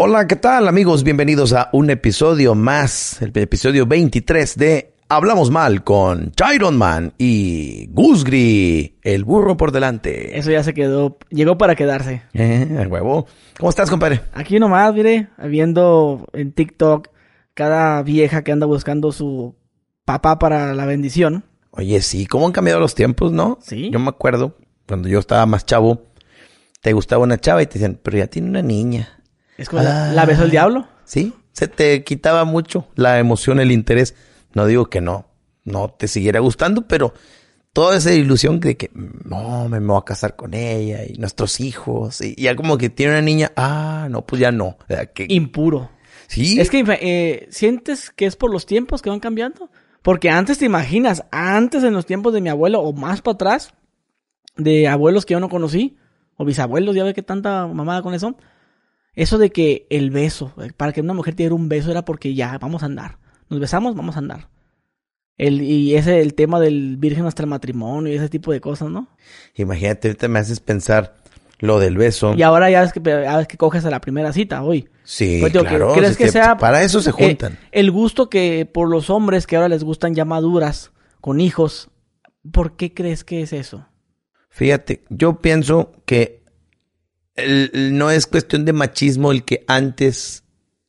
Hola, ¿qué tal amigos? Bienvenidos a un episodio más, el episodio 23 de Hablamos Mal con Chiron Man y Gusgri, el burro por delante. Eso ya se quedó, llegó para quedarse. Eh, el huevo. ¿Cómo estás, compadre? Aquí nomás, mire, viendo en TikTok cada vieja que anda buscando su papá para la bendición. Oye, sí, ¿cómo han cambiado los tiempos, no? Sí. Yo me acuerdo, cuando yo estaba más chavo, te gustaba una chava y te decían, pero ya tiene una niña. Es como la- la besó el diablo. Sí, se te quitaba mucho la emoción, el interés. No digo que no, no te siguiera gustando, pero toda esa ilusión de que no, me, me voy a casar con ella y nuestros hijos. Y ya como que tiene una niña, ah, no, pues ya no. O sea, que- Impuro. sí, Es que eh, sientes que es por los tiempos que van cambiando. Porque antes te imaginas, antes en los tiempos de mi abuelo o más para atrás, de abuelos que yo no conocí, o bisabuelos, ya ve que tanta mamada con eso. Eso de que el beso, eh, para que una mujer te diera un beso era porque ya, vamos a andar. Nos besamos, vamos a andar. El, y ese el tema del virgen hasta el matrimonio y ese tipo de cosas, ¿no? imagínate, ahorita me haces pensar lo del beso. Y ahora ya ves que, ya ves que coges a la primera cita hoy. Sí, Pues digo, claro. ¿crees que sea- Para eso se Eh, juntan. el gusto que por los hombres que ahora les gustan ya maduras, con hijos, ¿por qué crees que es eso? Fíjate, yo pienso que no es cuestión de machismo el que antes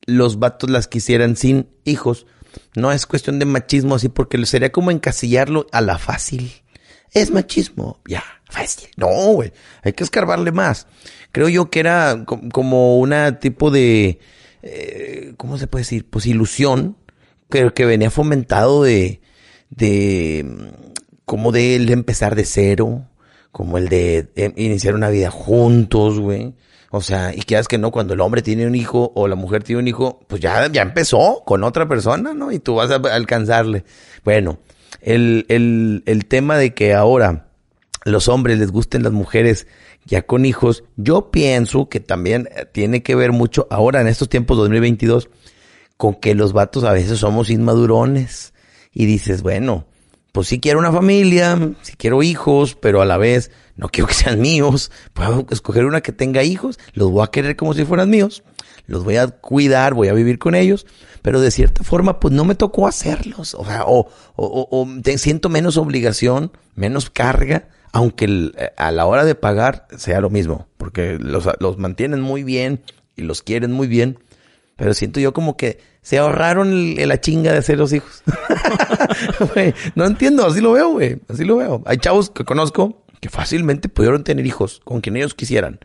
los vatos las quisieran sin hijos. No es cuestión de machismo así porque sería como encasillarlo a la fácil. Es machismo, ya, fácil. No, güey, hay que escarbarle más. Creo yo que era co- como una tipo de, eh, ¿cómo se puede decir? Pues ilusión, pero que venía fomentado de, de, como de de empezar de cero, como el de eh, iniciar una vida juntos, güey. O sea, y quieras que no, cuando el hombre tiene un hijo o la mujer tiene un hijo, pues ya, ya empezó con otra persona, ¿no? Y tú vas a alcanzarle. Bueno, el, el, el tema de que ahora los hombres les gusten las mujeres ya con hijos, yo pienso que también eh, tiene que ver mucho ahora en estos tiempos 2022 con que los vatos a veces somos inmadurones y dices, bueno, pues sí quiero una familia, sí quiero hijos, pero a la vez no quiero que sean míos. Puedo escoger una que tenga hijos, los voy a querer como si fueran míos, los voy a cuidar, voy a vivir con ellos, pero de cierta forma pues no me tocó hacerlos, o sea, o, o, o- te- siento menos obligación, menos carga, aunque eh, a la hora de pagar sea lo mismo, porque los, los mantienen muy bien y los quieren muy bien, pero siento yo como que se ahorraron el- la chinga de hacer los hijos. No entiendo, así lo veo, güey. Así lo veo. Hay chavos que conozco que fácilmente pudieron tener hijos con quien ellos quisieran.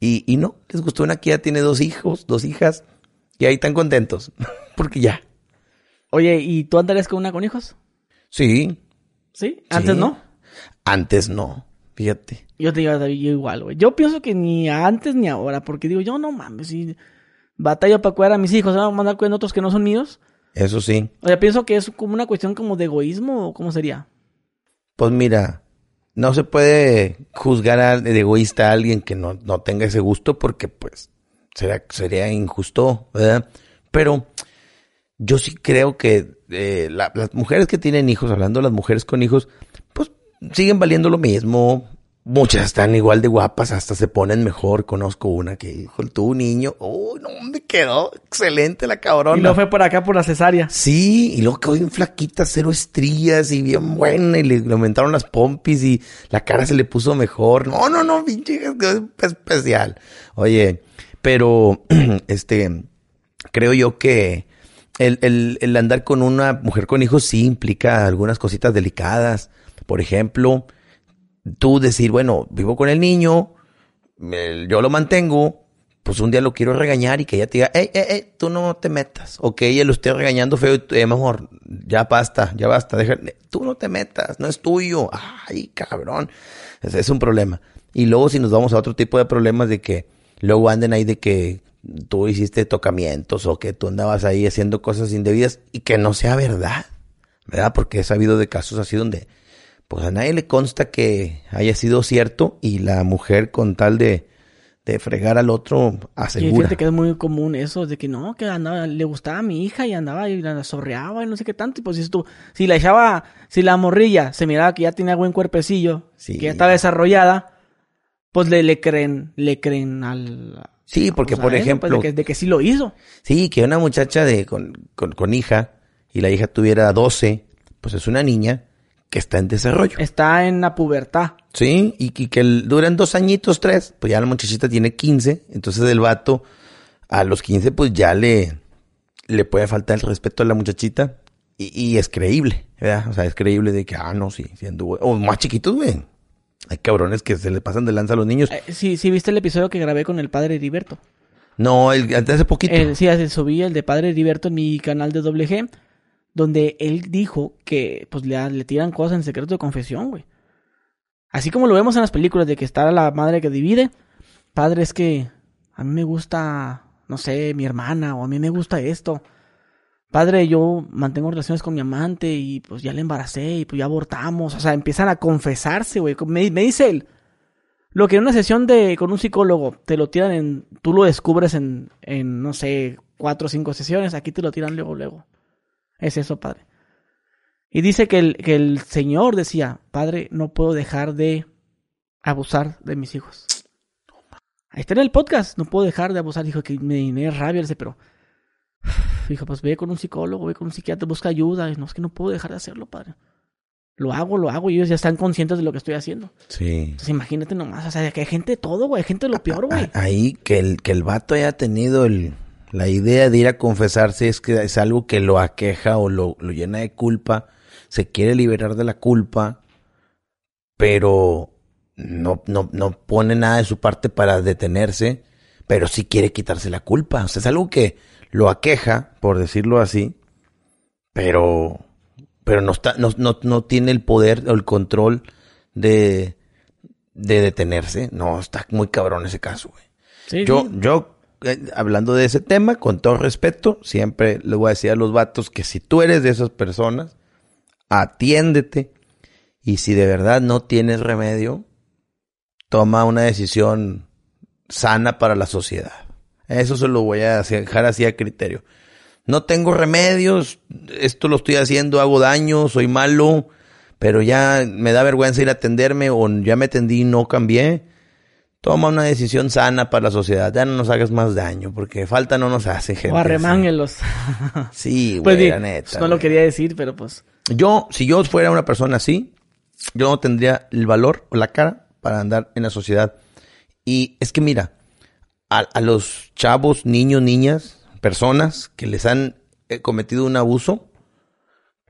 Y, y no, les gustó una que ya tiene dos hijos, dos hijas, y ahí están contentos. Porque ya. Oye, ¿y tú andarías con una con hijos? Sí, ¿Sí? Antes Sí. no. antes no. Fíjate. Yo te digo, yo igual, güey. Yo pienso que ni antes ni ahora, porque digo, yo no mames, si batallo para cuidar a mis hijos, ¿me van a mandar cuidando otros que no son míos? Eso sí. O sea, pienso que es como una cuestión como de egoísmo, o cómo sería. Pues mira, no se puede juzgar a- de egoísta a alguien que no, no tenga ese gusto porque pues sería, sería injusto, ¿verdad? Pero yo sí creo que eh, la- las mujeres que tienen hijos, hablando de las mujeres con hijos, pues siguen valiendo lo mismo. Muchas están igual de guapas, hasta se ponen mejor. Conozco una que, hijo, tú niño, uy, no, me quedó excelente la cabrona. Y no fue por acá por la cesárea. Sí, y luego quedó bien flaquita, cero estrías y bien buena, y le, le aumentaron las pompis y la cara se le puso mejor. No, no, no, pinche especial. Oye, pero, este, creo yo que el, el, el andar con una mujer con hijos sí implica algunas cositas delicadas. Por ejemplo, tú decir, bueno, vivo con el niño, yo lo mantengo, pues un día lo quiero regañar y que ella te diga, hey, hey, hey, tú no te metas. O que ella lo esté regañando feo, y tú, eh, mejor, ya basta, ya basta, deja, tú no te metas, no es tuyo. Ay, cabrón. Ese es un problema. Y luego si nos vamos a otro tipo de problemas de que luego anden ahí de que tú hiciste tocamientos o que tú andabas ahí haciendo cosas indebidas y que no sea verdad, ¿verdad? Porque he sabido de casos así donde pues a nadie le consta que haya sido cierto y la mujer con tal de, de fregar al otro Y asegura. fíjate que es muy común eso, de que no, que andaba, le gustaba a mi hija y andaba y la sorreaba y no sé qué tanto. Y pues si tú, si la echaba, si la morrilla se miraba que ya tenía buen cuerpecillo, Sí. que ya estaba desarrollada, pues le, le creen, le creen al, Sí, porque Pues por eso, pues, ejemplo, de, que, de que sí lo hizo. sí, que una muchacha de con, con, con hija y la hija tuviera 12, pues es una niña que está en desarrollo. Está en la pubertad. Sí, y, y que el- duran dos añitos, tres, pues ya la muchachita tiene 15, entonces el vato a los 15 pues ya le, le puede faltar el respeto a la muchachita y, y es creíble, ¿verdad? O sea, es creíble de que, ah, no, sí, sí anduvo. O más chiquitos, güey. Hay cabrones que se le pasan de lanza a los niños. Eh, sí, sí, viste el episodio que grabé con el padre Heriberto. No, el, de hace poquito. El, sí, hace- subí el de Padre Heriberto en mi canal de doble G, donde él dijo que pues le, tiran cosas en secreto de confesión, güey. Así como lo vemos en las películas de que está la madre que divide, padre es que a mí me gusta, no sé, mi hermana o a mí me gusta esto. Padre, yo mantengo relaciones con mi amante y pues ya le embaracé y pues ya abortamos. O sea, empiezan a confesarse, güey. Me, me dice él, lo que en una sesión de con un psicólogo te lo tiran en, tú lo descubres en, en no sé, cuatro o cinco sesiones, aquí te lo tiran luego, luego. Es eso, padre. Y dice que el, que el Señor decía, padre, no puedo dejar de abusar de mis hijos. Ahí está en el podcast, no puedo dejar de abusar. Dijo que me, da rabia, dice, pero dijo, pues ve con un psicólogo, ve con un psiquiatra, busca ayuda. Y no, es que no puedo dejar de hacerlo, padre. Lo hago, lo hago y ellos ya están conscientes de lo que estoy haciendo. Sí. Entonces imagínate nomás, o sea, que hay gente de todo, güey, hay gente de lo peor, güey. Ahí que el, que el vato haya tenido el, la idea de ir a confesarse es que es algo que lo aqueja o lo, lo llena de culpa. Se quiere liberar de la culpa, pero no, no, no pone nada de su parte para detenerse, pero sí quiere quitarse la culpa. O sea, es algo que lo aqueja, por decirlo así, pero, pero no está, no, no, no tiene el poder o el control de, de detenerse. No, está muy cabrón ese caso, güey. Sí, Yo, sí. yo, eh, hablando de ese tema, con todo respeto, siempre le voy a decir a los vatos que si tú eres de esas personas, atiéndete. Y si de verdad no tienes remedio, toma una decisión sana para la sociedad. Eso se lo voy a dejar así a criterio. No tengo remedios, esto lo estoy haciendo, hago daño, soy malo, pero ya me da vergüenza ir a atenderme o ya me atendí y no cambié. Toma una decisión sana para la sociedad. Ya no nos hagas más daño, porque falta no nos hace, gente. O arremánguelos. Sí, pues güey, di, la neta. no lo quería decir, pero pues. Yo, si yo fuera una persona así, yo no tendría el valor o la cara para andar en la sociedad. Y es que mira, a, a los chavos, niños, niñas, personas que les han eh, cometido un abuso,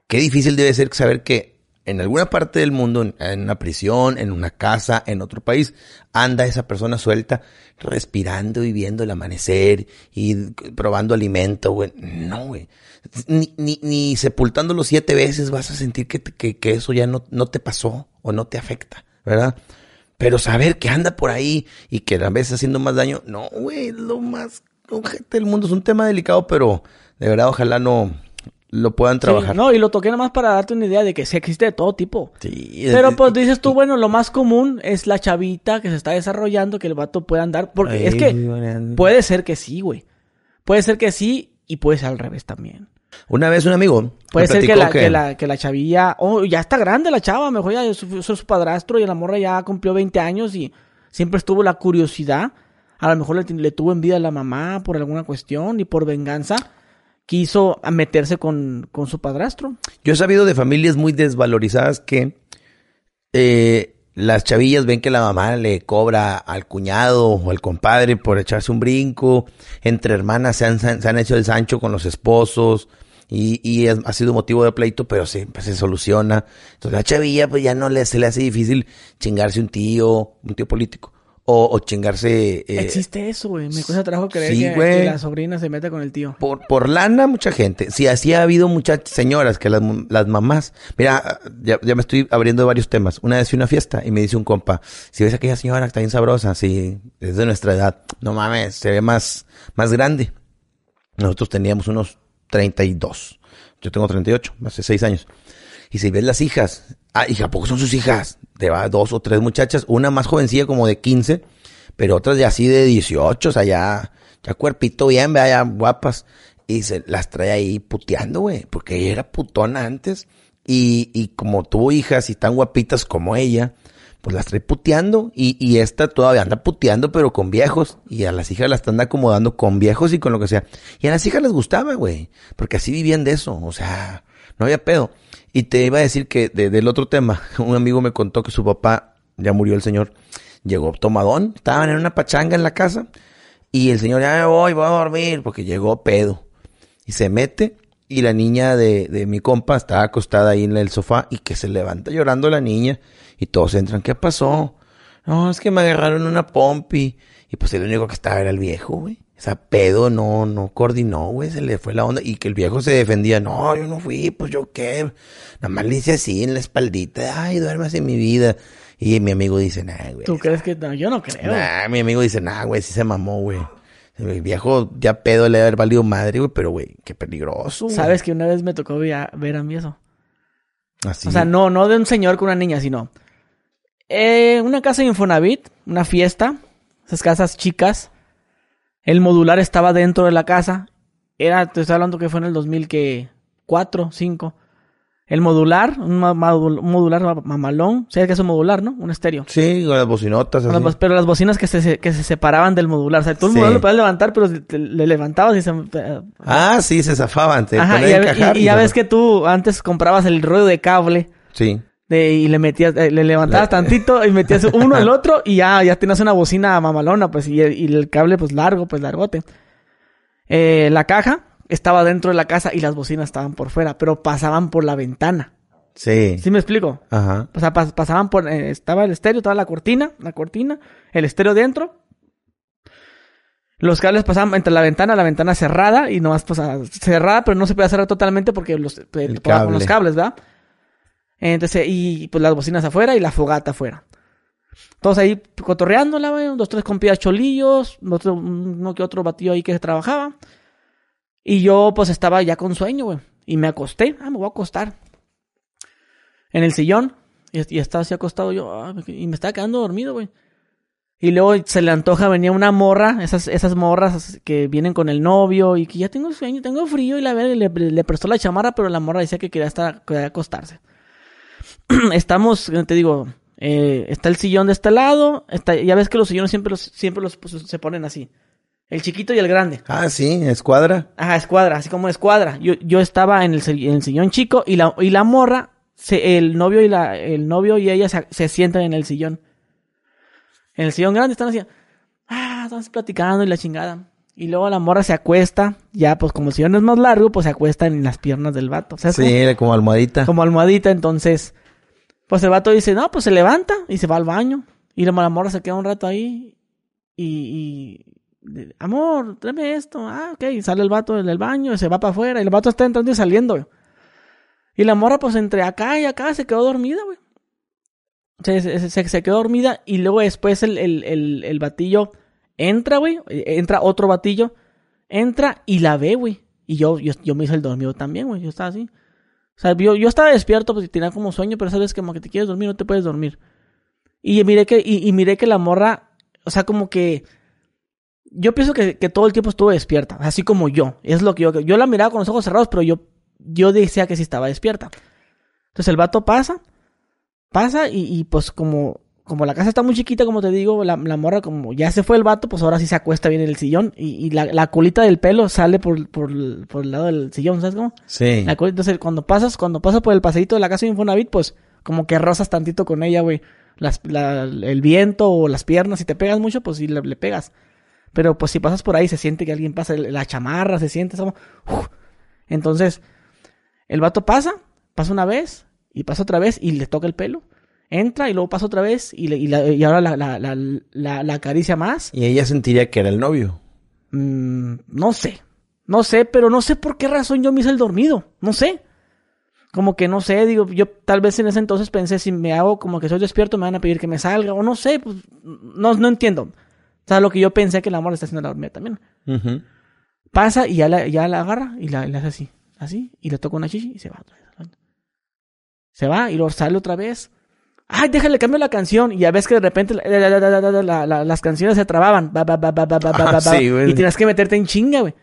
qué difícil debe ser saber que en alguna parte del mundo, en, una prisión, en una casa, en otro país, anda esa persona suelta, respirando y viendo el amanecer y probando alimento, güey. No, güey. Ni, ni, ni sepultándolo siete veces vas a sentir que, que, que eso ya no, no te pasó o no te afecta, ¿verdad? Pero saber que anda por ahí y que a veces haciendo más daño, no, güey, lo más del mundo. Es un tema delicado, pero de verdad ojalá no lo puedan trabajar. Sí, no, y lo toqué nada más para darte una idea de que sí existe de todo tipo. Sí, Pero es- pues dices tú, bueno, lo más común es la chavita que se está desarrollando, que el vato pueda andar. Porque es que puede ser que sí, güey. Puede ser que sí y puede ser al revés también. Una vez un amigo Puede ser que la, que... la, que la chavilla, oh, ya está grande la chava, mejor ya es su, su padrastro y la morra ya cumplió 20 años y siempre estuvo la curiosidad. A lo mejor le, le tuvo envidia a la mamá por alguna cuestión y por venganza quiso meterse con, con su padrastro. Yo he sabido de familias muy desvalorizadas que eh, las chavillas ven que la mamá le cobra al cuñado o al compadre por echarse un brinco. Entre hermanas se han, se han hecho el sancho con los esposos. Y, y ha sido motivo de pleito, pero siempre se soluciona. Entonces la chavilla pues ya no le, se le hace difícil chingarse un tío, un tío político. O, o chingarse... eh, Existe eso, güey. Me cuesta trabajo creer sí, que, la sobrina se meta con el tío. Por, por lana, mucha gente. Sí, así ha habido muchas señoras que las, las mamás. Mira, ya, ya me estoy abriendo varios temas. Una vez fui a una fiesta y me dice un compa, si ves a aquella señora que está bien sabrosa, sí, es de nuestra edad. No mames, se ve más, más grande. Nosotros teníamos unos 32. Yo tengo 38, hace 6 años. Y si ves las hijas, ah, hija, ¿a poco son sus hijas? De va, dos o tres muchachas, una más jovencilla como de 15, pero otras ya así de 18, o sea, ya, ya cuerpito bien, vea, ya guapas. Y se las trae ahí puteando, güey, porque ella era putona antes. Y, y como tuvo hijas y tan guapitas como ella, pues las trae puteando. Y, y esta todavía anda puteando, pero con viejos. Y a las hijas las están acomodando con viejos y con lo que sea. Y a las hijas les gustaba, güey. Porque así vivían de eso. O sea, no había pedo. Y te iba a decir que de- del otro tema, un amigo me contó que su papá, ya murió el señor, llegó tomadón. Estaban en una pachanga en la casa. Y el señor, ya me voy, voy a dormir, porque llegó pedo. Y se mete y la niña de, de mi compa estaba acostada ahí en el sofá y que se levanta llorando la niña y todos entran, ¿qué pasó? No, es que me agarraron una pompi y pues el único que estaba era el viejo, güey. Esa pedo no, no coordinó, güey, se le fue la onda y que el viejo se defendía, no, yo no fui, pues yo qué, nada más le hice así en la espaldita, ay, duérmase mi vida. Y mi amigo dice, nah, güey. ¿Tú crees que no? Yo no creo. Nah, mi amigo dice, nah, güey, sí se mamó, güey. El viejo ya pedo le debe haber valido madre, güey, pero güey, qué peligroso. güey. ¿Sabes que una vez me tocó ver a, mí eso? Así. O sea, no, no de un señor con una niña, sino... Eh, una casa de Infonavit, una fiesta, esas casas chicas. El modular estaba dentro de la casa. Era, te estoy hablando que fue en el 2004, 5. El modular, un, modular ma- mamalón. ¿Sabes qué es un modular, no? Un estéreo. Sí, con las bocinotas así. Las bo- pero las bocinas que se, que se separaban del modular. O sea, tú el Sí. modular lo podías levantar, pero te- le levantabas y se... Ah, sí, se zafaban, te Ajá, y, a y- y ya ves que tú antes comprabas el rollo de cable Sí. De, y le metías, eh, le levantabas Le- tantito y metías uno al otro y ya, ya tenías una bocina mamalona, pues, y, el- y el cable, pues, largo, pues, largote. Eh, la caja estaba dentro de la casa y las bocinas estaban por fuera, pero pasaban por la ventana. Sí. ¿Sí me explico? Ajá. O sea, pas- pasaban por, eh, estaba el estéreo, estaba la cortina, la cortina, el estéreo dentro. Los cables pasaban entre la ventana, la ventana cerrada y nomás, pues, ah, cerrada, pero no se podía cerrar totalmente porque los, eh, El los cable. cables, ¿verdad? Entonces, y pues las bocinas afuera y la fogata afuera. Todos ahí cotorreándola, güey, dos, tres compillas cholillos, otro, uno que otro batido ahí que trabajaba. Y yo, pues, estaba ya con sueño, güey. Y me acosté. Ah, me voy a acostar. En el sillón. Y, estaba así acostado yo. ah, y me estaba quedando dormido, güey. Y luego se le antoja, venía una morra, esas, esas morras que vienen con el novio y que ya tengo sueño, tengo frío y la verga, le, le prestó la chamarra, pero la morra decía que quería estar, quería acostarse. Estamos, te digo, eh, está el sillón de este lado, está, ya ves que los sillones siempre los, siempre los pues, se ponen así. El chiquito y el grande. Ah, sí, escuadra. Ajá, escuadra, así como escuadra. Yo, yo estaba en el, en el sillón chico y la, y la morra, se, el novio y la, el novio y ella se, se sientan en el sillón. En el sillón grande están así, ah, están platicando y la chingada. Y luego la morra se acuesta, ya pues como el sillón es más largo, pues se acuesta en las piernas del vato. O sea, Sí, era como almohadita. como, como almohadita, entonces, pues el vato dice, no, pues se levanta y se va al baño. Y la, morra se queda un rato ahí y, y amor, tráeme esto. Ah, ok. Y sale el vato del baño y se va para afuera. Y el vato está entrando y saliendo, güey. Y la morra, pues entre acá y acá se quedó dormida, güey. Se, se, quedó dormida y luego después el, el, el, el batillo entra, güey. eh, Entra otro batillo. Entra y la ve, güey. Y yo, yo, yo me hice el dormido también, güey. Yo estaba así. O sea, yo, yo estaba despierto, pues y tenía como sueño, pero sabes que como que te quieres dormir, no te puedes dormir. Y miré que, y, miré que la morra, o sea, como que yo pienso que, que todo el tiempo estuvo despierta, así como yo. Es lo que yo, yo la miraba con los ojos cerrados, pero yo, yo decía que sí estaba despierta. Entonces el vato pasa, pasa y, y pues como, como la casa está muy chiquita, como te digo, la, la morra como ya se fue el vato, pues ahora sí se acuesta bien en el sillón y, y la, la colita del pelo sale por, por, por el lado del sillón, ¿sabes cómo? Sí. La Entonces, cuando pasas, cuando pasas por el paseíto de la casa de Infonavit, pues como que rozas tantito con ella, güey. Las, la- el viento o las piernas, si te pegas mucho, pues sí le, le pegas. Pero pues si pasas por ahí, se siente que alguien pasa, la chamarra, se siente, es como, uf. Entonces, el vato pasa, pasa una vez, y pasa otra vez, y le toca el pelo. Entra y luego pasa otra vez, y, le- y, la- y ahora la, la, la, la- la acaricia más. Y ella sentiría que era el novio. Mm, no sé. No sé, pero no sé por qué razón yo me hice el dormido. No sé. Como que no sé, digo, yo tal vez en ese entonces pensé, si me hago como que soy despierto, me van a pedir que me salga, o no sé, pues no, no entiendo. O sea, lo que yo pensé que el amor está haciendo la dormida también. Pasa y ya la, ya la agarra y la, le hace así, así, y le toca una chichi y se va otra vez. Se va y luego sale otra vez. Ay, déjale cambio la canción. Y ya ves que de repente la- la- la- la- la- la- la- las canciones se trababan. Ba, ba, ba, Ah, sí, y tienes que meterte en chinga, güey.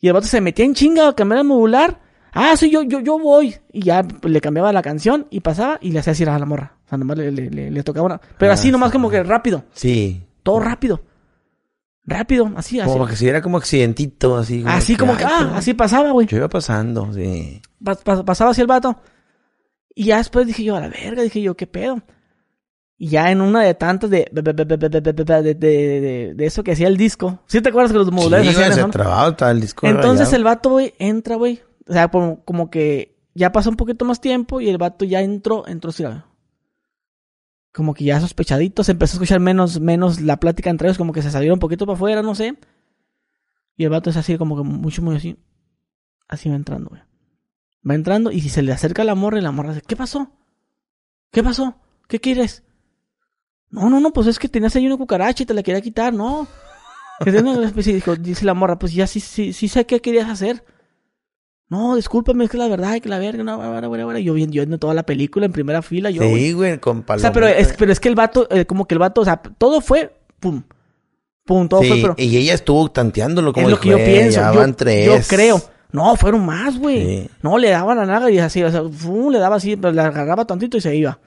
Y el vato se metía en chinga a cambiar el modular. Ah, sí, yo, yo, yo voy. Y ya pues, le cambiaba la canción y pasaba y le hacía así a la morra. O sea, nomás le, le, le, le tocaba una. Pero Ah, así nomás sí. como que rápido. Sí. Todo rápido. Rápido, así, así. Como que si era como accidentito, así. Así como que, ah, así pasaba, güey. Yo iba pasando, sí. Pas- pas- pasaba así el vato. Y ya después dije yo, a la verga, dije yo, ¿qué pedo? Y ya en una de tantas de, de, de, de, eso que hacía el disco. ¿Sí te acuerdas que los moduladores Sí, hacían se trababa todo el disco. Entonces rayado. el vato, güey, entra, güey. O sea, como, como que ya pasó un poquito más tiempo y el vato ya entró, entró así. Como que ya sospechadito, se empezó a escuchar menos, menos la plática entre ellos, como que se salieron un poquito para afuera, no sé. Y el vato es así, como que mucho, muy así. Así va entrando, güey. Va entrando y si se le acerca a la morra y la morra dice, ¿qué pasó? ¿Qué pasó? ¿Qué quieres? No, no, no, pues es que tenías ahí una cucaracha y te la quería quitar, no. Que especie, dijo, dice la morra, pues ya sí, sí, sí sé qué querías hacer. No, discúlpame, es que la verdad, que la verga, no, bueno, bueno, bueno. Yo viendo, yo viendo toda la película en primera fila, yo. Sí, güey, con O sea, pero es, pero es que el vato, eh, como que el vato, o sea, todo fue, pum, pum, todo Sí, fue, pero y ella estuvo tanteándolo como es lo que yo dijo, "Eh, pienso. Ya Yo, van tres. yo creo. No, fueron más, güey. Sí. No, le daban la naga y así, o sea, fum, le daba así, pero le agarraba tantito y se iba.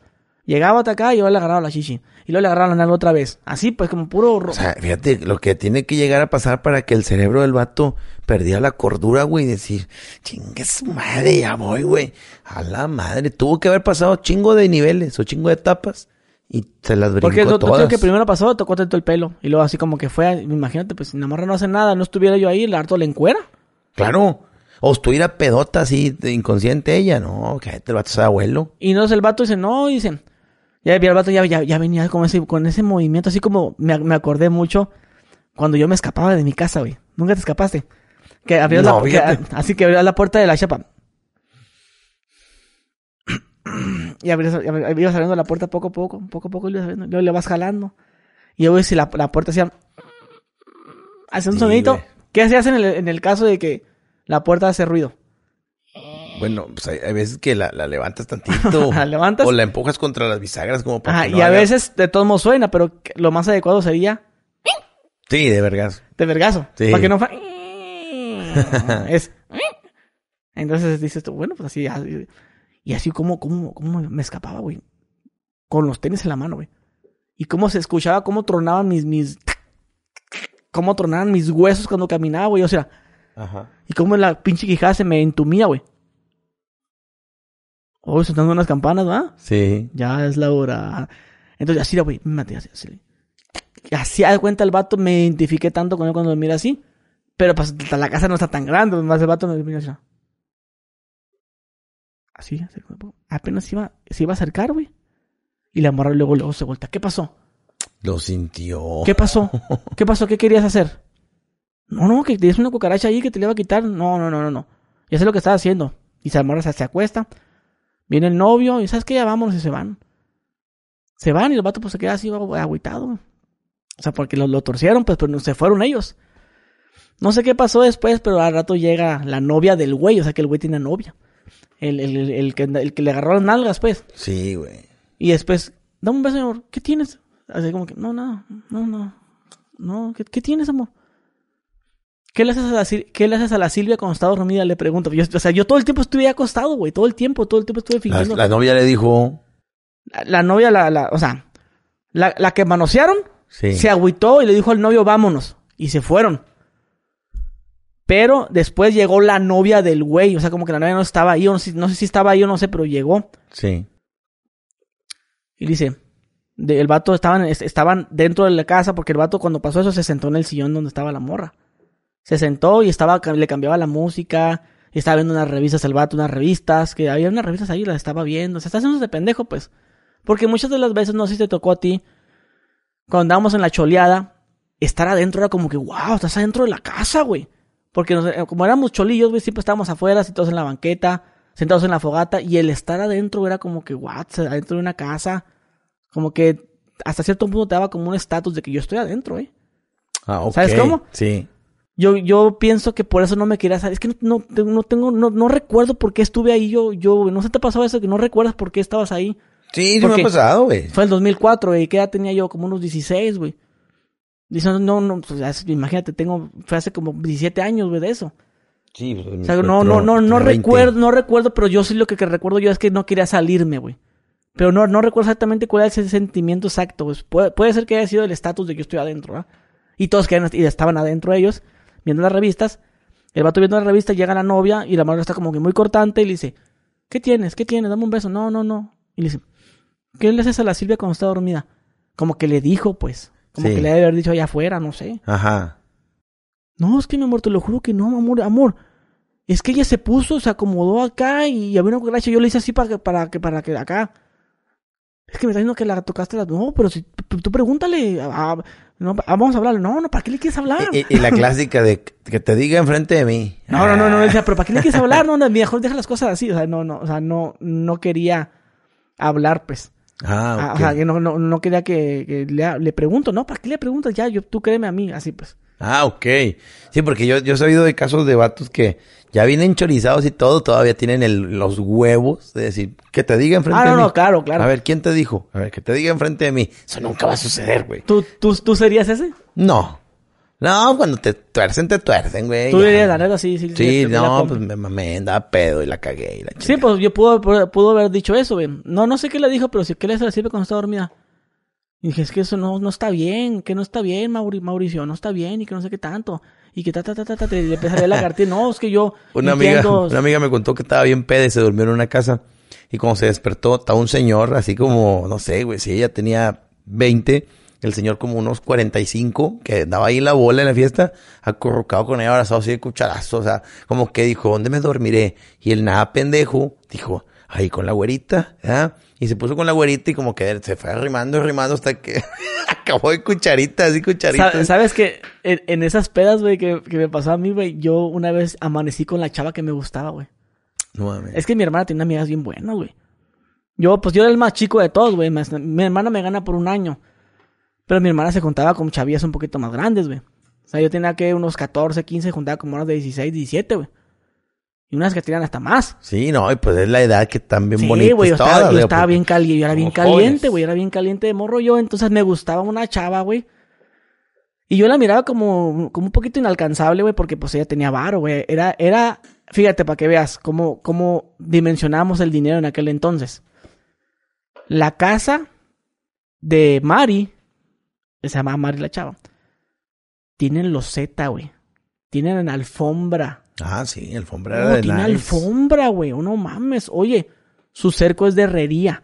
Llegaba hasta acá y yo le agarraba la chichi. Y luego le agarraba la nalga otra vez. Así, pues, como puro... ro- O sea, fíjate lo que tiene que llegar a pasar para que el cerebro del vato perdiera la cordura, güey, y decir, chingue su madre, ya voy, güey. A la madre, tuvo que haber pasado chingo de niveles o chingo de etapas y se las brincó Porque no todas. que primero pasó, tocó tanto el pelo. Y luego así como que fue, imagínate, pues si la morra no hace nada, no estuviera yo ahí, el harto le encuera. Claro. O estuviera pedota así, inconsciente ella, no, que el vato es abuelo. Y no, el vato dice, no, dice. Ya el vato ya, ya, ya venía con ese, con ese movimiento, así como me, me acordé mucho cuando yo me escapaba de mi casa, güey. Nunca te escapaste. Que abrías No, la, que- así que abrías la puerta de la chapa. y abrías, ibas abriendo la puerta poco a poco, poco a poco, y luego le vas jalando. Y luego si la, la puerta hacía, hacía un Sí, sonidito. güey. ¿Qué se hace en el, en el caso de que la puerta hace ruido? Bueno, pues hay, hay veces que la, la levantas tantito. La levantas. O la empujas contra las bisagras como para Ajá, que no y a haga- veces de todos modos suena, pero lo más adecuado sería Sí, de vergas. de vergazo. Sí. Para que no fa- es entonces dices tú, bueno, pues así, así- y así como, como, como me escapaba, güey. Con los tenis en la mano, güey. Y cómo se escuchaba, cómo tronaban mis, mis, cómo tronaban mis huesos cuando caminaba, güey. O sea, Ajá. y cómo la pinche quijada se me entumía, güey. Oh, sonando unas campanas, ¿va? Sí. Ya es la hora. Entonces, así, güey, me maté así, así. Y así, de cuenta el vato, me identifiqué tanto con él cuando me mira así. Pero pues la casa no está tan grande, más el vato me mira así. Así, así, apenas se iba, se iba a acercar, güey. Y la morra luego, luego se vuelta. ¿Qué pasó? Lo sintió. ¿Qué pasó? ¿Qué pasó? ¿Qué querías hacer? No, no, que tienes una cucaracha ahí que te le iba a quitar. No, no, no, no, no. Ya sé lo que estaba haciendo. Y se se, acuesta. Viene el novio y ¿sabes qué? Ya vámonos y se van. Se van y el vato pues se queda así agüitado. O sea, porque lo, lo torcieron, pues, pero se fueron ellos. No sé qué pasó después, pero al rato llega la novia del güey. O sea, que el güey tiene novia. El, el, el, el que, el que le agarró las nalgas, pues. Sí, güey. Y después, dame un beso, amor. ¿Qué tienes? Así como que, no, no, no, no. No, ¿qué, qué tienes, amor? ¿Qué le, haces a la, Sil- ¿Qué le haces a la Silvia cuando está dormida? Le pregunto. Yo, o sea, yo todo el tiempo estuve acostado, güey. Todo el tiempo, todo el tiempo estuve fingiendo. la novia le dijo. La, la novia, la, la, o sea, la, la que manosearon, Sí. se agüitó y le dijo al novio, vámonos. Y se fueron. Pero después llegó la novia del güey. O sea, como que la novia no estaba ahí. O no, sé, no sé si estaba ahí o no sé, pero llegó. Sí. Y dice, de- el vato estaban, es- estaban dentro de la casa porque el vato cuando pasó eso se sentó en el sillón donde estaba la morra. Se sentó y estaba, le cambiaba la música, y estaba viendo unas revistas el vato, unas revistas, que había unas revistas ahí, las estaba viendo. Se está haciendo de pendejo, pues. Porque muchas de las veces, no sé si te tocó a ti, cuando andábamos en la choleada, estar adentro era como que, wow, estás adentro de la casa, güey. Porque nos- eh, como éramos cholillos, güey, siempre estábamos afuera, sentados en la banqueta, sentados en la fogata, y el estar adentro era como que, what, adentro de una casa, como que hasta cierto punto te daba como un estatus de que yo estoy adentro, ¿eh? Ah, ok. ¿Sabes cómo? Sí. Yo, yo pienso que por eso no me quería salir. Es que no, no, no tengo, no, no recuerdo por qué estuve ahí yo, yo, güey. No se te pasó eso que no recuerdas por qué estabas ahí. Sí, sí ¿Por me ha pasado, güey. Fue el 2004, güey. ¿Qué edad tenía yo? Como unos 16, güey. Dice, no, no, pues, imagínate, tengo, fue hace como 17 años, güey, de eso. Sí, pues, O sea, no, no, no, no recuerdo, no recuerdo, pero yo sí lo que, que recuerdo yo es que no quería salirme, güey. Pero no, no recuerdo exactamente cuál es ese sentimiento exacto. Pues puede, puede ser que haya sido el estatus de que yo estoy adentro, ¿verdad? Y todos que y estaban adentro ellos, viendo las revistas. El vato viendo la revista, llega la novia y la madre está como que muy cortante y le dice, ¿qué tienes? ¿Qué tienes? Dame un beso. No, no, no. Y le dice, ¿qué le haces a la Silvia cuando está dormida? Como que le dijo, pues. Como Sí. que le debe haber dicho allá afuera, no sé. Ajá. No, es que mi amor, te lo juro que no, amor, amor. Es que ella se puso, se acomodó acá y había una cucaracha. Yo le hice así para que, para que, para que acá. Es que me está diciendo que la tocaste la. No, pero si tú pregúntale. a- a- no, a- vamos a hablar. No, no, ¿para qué le quieres hablar? Y, y la clásica de que te diga enfrente de mí. No, no, no, no, decía, pero ¿para qué le quieres hablar? No, no, mejor deja las cosas así. O sea, no, no, o sea, no, no quería hablar, pues. Ah, Ah, ok. O sea, que no, no, no quería que, que le, le pregunto, no, ¿para qué le preguntas? Ya, yo, tú créeme a mí, así pues. Ah, ok. Sí, porque yo, yo he sabido de casos de vatos que ya vienen chorizados y todo, todavía tienen el- los huevos de decir, que te diga enfrente Ah, no, de mí. no, claro, claro. A ver, ¿quién te dijo? A ver, que te diga enfrente de mí. Eso nunca va a suceder, güey. ¿Tú, tú, tú serías ese? No. No, cuando te tuercen, te tuercen, güey. Tú dirías, la neta, sí, sí. Sí, sí, la no, pues me mamé, andaba pedo y la cagué y la Sí, pues yo pudo, pudo, pudo haber dicho eso, güey. No, no sé qué le dijo, pero sí, ¿qué le sirve cuando está dormida? Y dije, es que eso no, no está bien, que no está bien, Mauri- Mauricio, no está bien, y que no sé qué tanto. Y que ta, ta, ta, ta, ta, te le la cartilla. No, es que yo Una amiga, una amiga me contó que estaba bien peda y se durmió en una casa. Y cuando se despertó, estaba un señor, así como, no sé, güey, si ella tenía 20, el señor como unos 45, que andaba ahí la bola en la fiesta, acurrucado con ella, abrazado así de cucharazo. O sea, como que dijo, ¿dónde me dormiré? Y el nada pendejo dijo, ahí con la güerita, ¿ah? Y se puso con la güerita y como que se fue arrimando, arrimando hasta que acabó de cucharita, así cucharita. Sa- ¿Sabes que en, en esas pedas, güey, que, que me pasó a mí, güey, yo una vez amanecí con la chava que me gustaba, güey. No mames. Es que mi hermana tiene amigas bien buenas, güey. Yo, pues yo era el más chico de todos, güey. Más- Mi hermana me gana por un año. Pero mi hermana se juntaba con chavillas un poquito más grandes, güey. O sea, yo tenía que unos 14, 15, juntaba como unas de 16, 17, güey. Y unas que tiran hasta más. Sí, no, y pues es la edad que están bien Sí, bonitas güey, yo todas, estaba, yo estaba porque- bien caliente, yo era bien caliente, güey, era bien caliente de morro yo, entonces me gustaba una chava, güey. Y yo la miraba como, como un poquito inalcanzable, güey, porque pues ella tenía varo, güey. Era, era, fíjate, para que veas cómo, cómo dimensionamos el dinero en aquel entonces. La casa de Mari, se llama Mari la chava, tienen loseta, güey. Tienen alfombra. Ah, sí, alfombra No, de tiene alfombra, güey. Oh, no mames. Oye, su cerco es de herrería.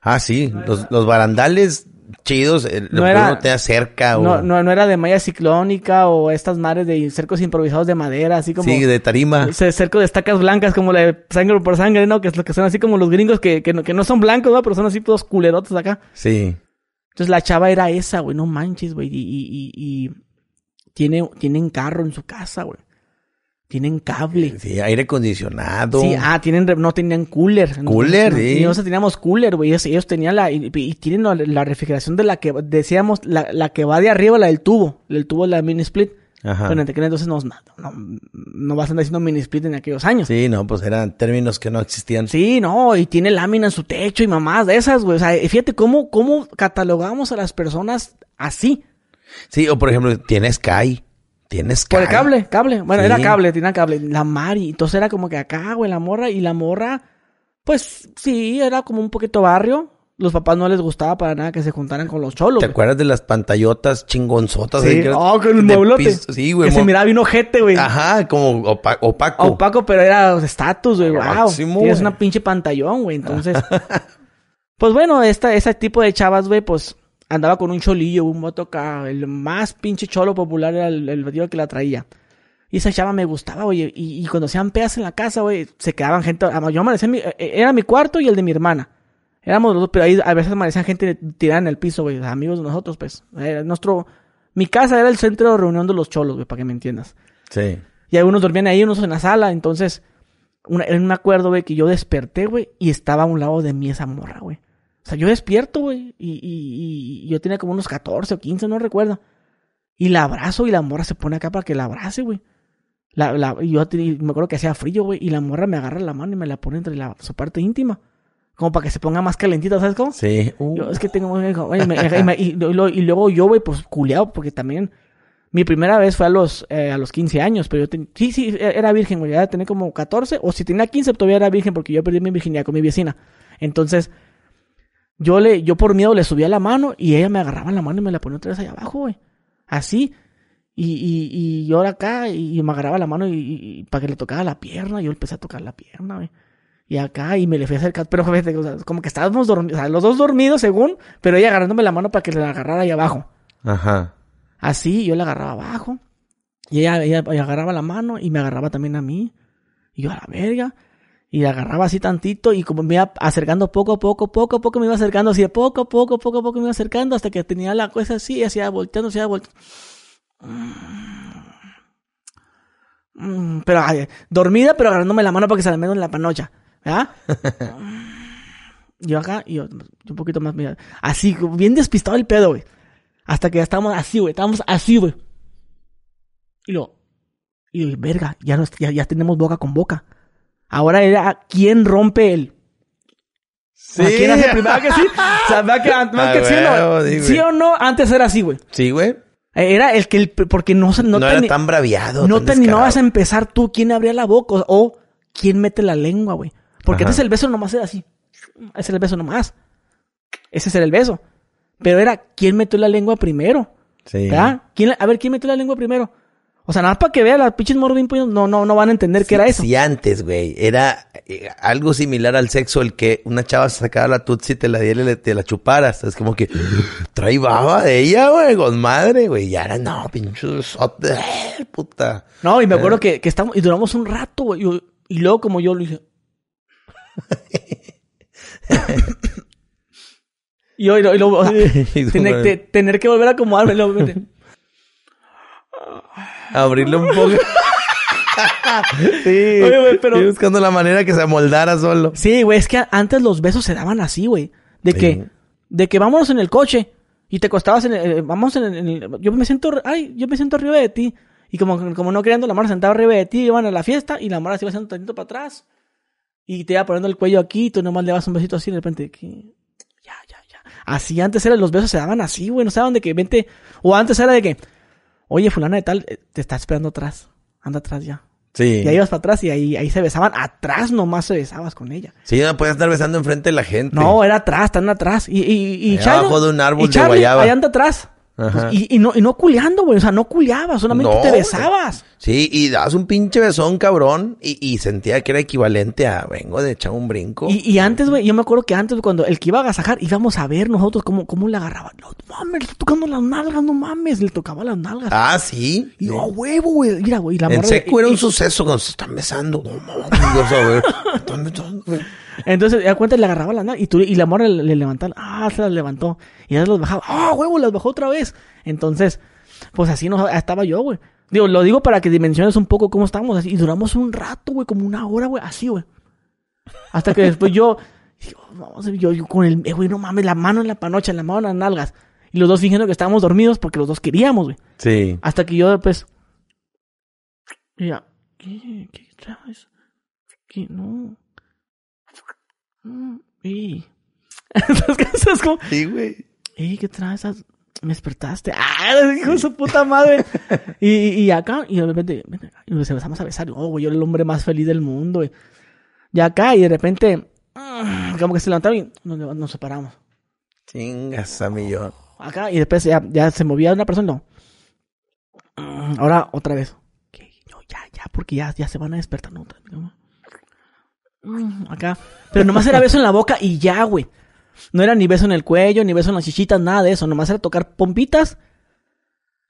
Ah, sí, los, los barandales chidos, el, No lo que era- uno te acerca o... No, no, no era de malla ciclónica o estas mares de cercos improvisados de madera, así como... sí, de tarima. cerco de estacas blancas como la de sangre por sangre, ¿no? Que es lo que son así como los gringos que, que, no, que no son blancos, ¿no? Pero son así todos culerotes acá. Sí. Entonces la chava era esa, güey, no manches, güey. Y, y, y, y tiene, tienen carro en su casa, güey. Tienen cable. Sí, aire acondicionado. Sí, ah, tienen, no tenían cooler. Cooler, Nosotros- sí. Nosotros teníamos cooler, güey. Ellos, ellos tenían la, y, y tienen la, la refrigeración de la que, decíamos, la, la que va de arriba, la del tubo. El tubo de la mini split. Ajá. Bueno, en aquel entonces no, no, no vas a andar haciendo mini split en aquellos años. Sí. Sí, no, pues eran términos que no existían. no, y tiene lámina en su techo y mamás de esas, güey. O sea, fíjate cómo, cómo catalogamos a las personas así. Sí, o por ejemplo, tienes Sky. Tienes Sky. Por el cable, cable. Bueno, Sí. era cable, tenía cable. La Mari. Entonces era como que acá, güey, la morra. Y la morra, pues sí, era como un poquito barrio. Los papás no les gustaba para nada que se juntaran con los cholos. ¿Te güey. acuerdas de las pantallotas chingonzotas? Sí, que- oh, con el mueblote. Sí, güey. Que se miraba bien ojete, güey. Ajá, como opa- opaco. Opaco, pero era estatus, güey. Wow. Tienes una pinche pantallón, güey. Entonces. pues bueno, esta, ese tipo de chavas, güey, pues andaba con un cholillo, un moto acá. El más pinche cholo popular era el, el tío que la traía. Y esa chava me gustaba, güey. Y, y cuando hacían pedas en la casa, güey, se quedaban gente. Yo amanecía mi- eh, era mi cuarto y el de mi hermana. Éramos los dos, pero ahí a veces amanecían gente tirada en el piso, güey. Amigos de nosotros, pues. Era nuestro. Mi casa era el centro de reunión de los cholos, güey, para que me entiendas. Sí. Y algunos dormían ahí, unos en la sala. Entonces, una, me acuerdo, güey, que yo desperté, güey, y estaba a un lado de mí esa morra, güey. O sea, yo despierto, güey, y, y, y yo tenía como unos 14 o 15, no recuerdo. Y la abrazo y la morra se pone acá para que la abrace, güey. La, la, y yo me acuerdo que hacía frío, güey, y la morra me agarra la mano y me la pone entre la, su parte íntima. Como para que se ponga más calentita, ¿sabes cómo? Sí. Uh, Yo, es que tengo... oye, me- y, me- y lo- y luego yo, güey, pues culeado, porque también... Mi primera vez fue a los, eh, a los 15 años, pero yo ten- sí, sí, e- era virgen, güey, ya tenía como 14, o si tenía 15 todavía era virgen porque yo perdí mi virginidad con mi vecina. Entonces, yo le, yo por miedo le subía la mano y ella me agarraba la mano y me la ponía otra vez allá abajo, güey. Así. Y, y, y yo era acá y, me agarraba la mano y, y, para que le tocara la pierna, yo empecé a tocar la pierna, güey. Y acá, y me le fui a acercar, pero fíjate, o sea, como que estábamos dormidos, o sea, los dos dormidos según, pero ella agarrándome la mano para que le agarrara ahí abajo. Ajá. Así, yo la agarraba abajo. Y ella, ella, agarraba la mano y me agarraba también a mí. Y yo a la verga. Y agarraba así tantito y como me iba acercando poco a poco, poco a poco me iba acercando así de poco a poco, poco a poco me iba acercando hasta que tenía la cosa así, hacía volteando, hacía volteando. Mm, pero dormida, pero agarrándome la mano para que se la en la panocha. ¿Verdad? yo acá y yo, un poquito más. Así, bien despistado el pedo, güey. Hasta que ya estábamos así, güey. Estábamos así, güey. Y lo. Y verga, ya, ya, ya tenemos boca con boca. Ahora era quién rompe el. Sí. ¿Quién hace primero que sí? O sea, que, que sí, o no, sí o no, antes era así, güey. Sí, güey. Era el que el, porque no no, no era tan braviado. No te animabas a empezar tú quién abría la boca o, quién mete la lengua, güey. Porque entonces el beso nomás era así. Ese era el beso nomás. Ese era el beso. Pero era quién metió la lengua primero. Sí. ¿Quién, a ver, ¿quién metió la lengua primero? O sea, nada para que vean las pinches morros no, no, no van a entender qué era eso. Sí, antes, güey. Era eh, algo similar al sexo, el que una chava se sacara la tutsi y te la diera y te la chuparas. Es como que trae baba de ella, güey, con madre, güey. Y ahora no, pinche puta. No, y me acuerdo eh. que, que estamos, y duramos un rato, güey. Y, y luego como yo lo dije. y, y, y luego, tener, tener, que volver a acomodarme. Luego, Abrirle un poco. sí. Oye, pero... buscando la manera que se amoldara solo. Sí, güey, es que antes los besos se daban así, güey. De que, de que vámonos en el coche y te costabas en el, eh, vamos en el, yo me siento, ay, yo me siento arriba de ti. Y como, como no queriendo, la mano sentaba arriba de ti, iban a la fiesta y la mano se iba haciendo tantito para atrás. Y te iba poniendo el cuello aquí y tú nomás le das un besito así y de repente, aquí, ya, ya, ya. Así antes era, los besos se daban así, güey, no saben de que vente, o antes era de que, oye, fulana de tal, eh, te está esperando atrás. Anda atrás ya. Sí. Y ahí ibas para atrás y ahí, ahí se besaban. Atrás nomás se besabas con ella. Sí, no podías estar besando enfrente de la gente. No, era atrás, están atrás. Y, y, y abajo de un árbol de guayaba. Ahí anda atrás. Pues, y, y, no, y no culeando, güey. O sea, no culeabas, solamente te besabas. Sí, y das un pinche besón, cabrón. Y, y sentía que era equivalente a vengo de echar un brinco. Y, y antes, güey, yo me acuerdo que antes, cuando el que iba a agasajar, íbamos a ver nosotros cómo, cómo le agarraba. No mames, le está tocando las nalgas, no mames, le tocaba las nalgas. Ah, sí. Y yo, huevo, güey. Mira, güey. La en seco era un suceso cuando se están besando. No mames. Están besando, güey. Entonces, ya cuenta, le agarraba la nalga y, tú, y la morra le, levantaba. Ah, se las levantó. Y ya los bajaba. Ah, huevo, las bajó otra vez. Entonces, pues así no estaba yo, güey. Digo, lo digo para que dimensiones un poco cómo estamos. Así, y duramos un rato, güey, como una hora, güey, así, güey. Hasta que después yo, yo, yo con el, eh, güey, no mames, la mano en la panocha, la mano en las nalgas. Y los dos fingiendo que estábamos dormidos porque los dos queríamos, güey. Sí. Hasta que yo, pues, ya, ¿qué, qué traes? ¿Qué? No. Y... Entonces, como... Sí, güey. ¿Y qué traes? Me despertaste. ¡Ah! Hijo de su puta madre. y, y acá, y de repente, y nos empezamos a besar. Oh, güey, yo era el hombre más feliz del mundo, güey. Y acá, y de repente, ah, como que se levantaron y nos, nos separamos. Chingas a millón. Acá, y después ya, ya se movía una persona. No. Mm, ahora, otra vez. No, ya, ya, porque ya, ya se van a despertar. No, Mm, acá. Pero nomás era beso en la boca y ya, güey. No era ni beso en el cuello, ni beso en las chichitas, nada de eso. Nomás era tocar pompitas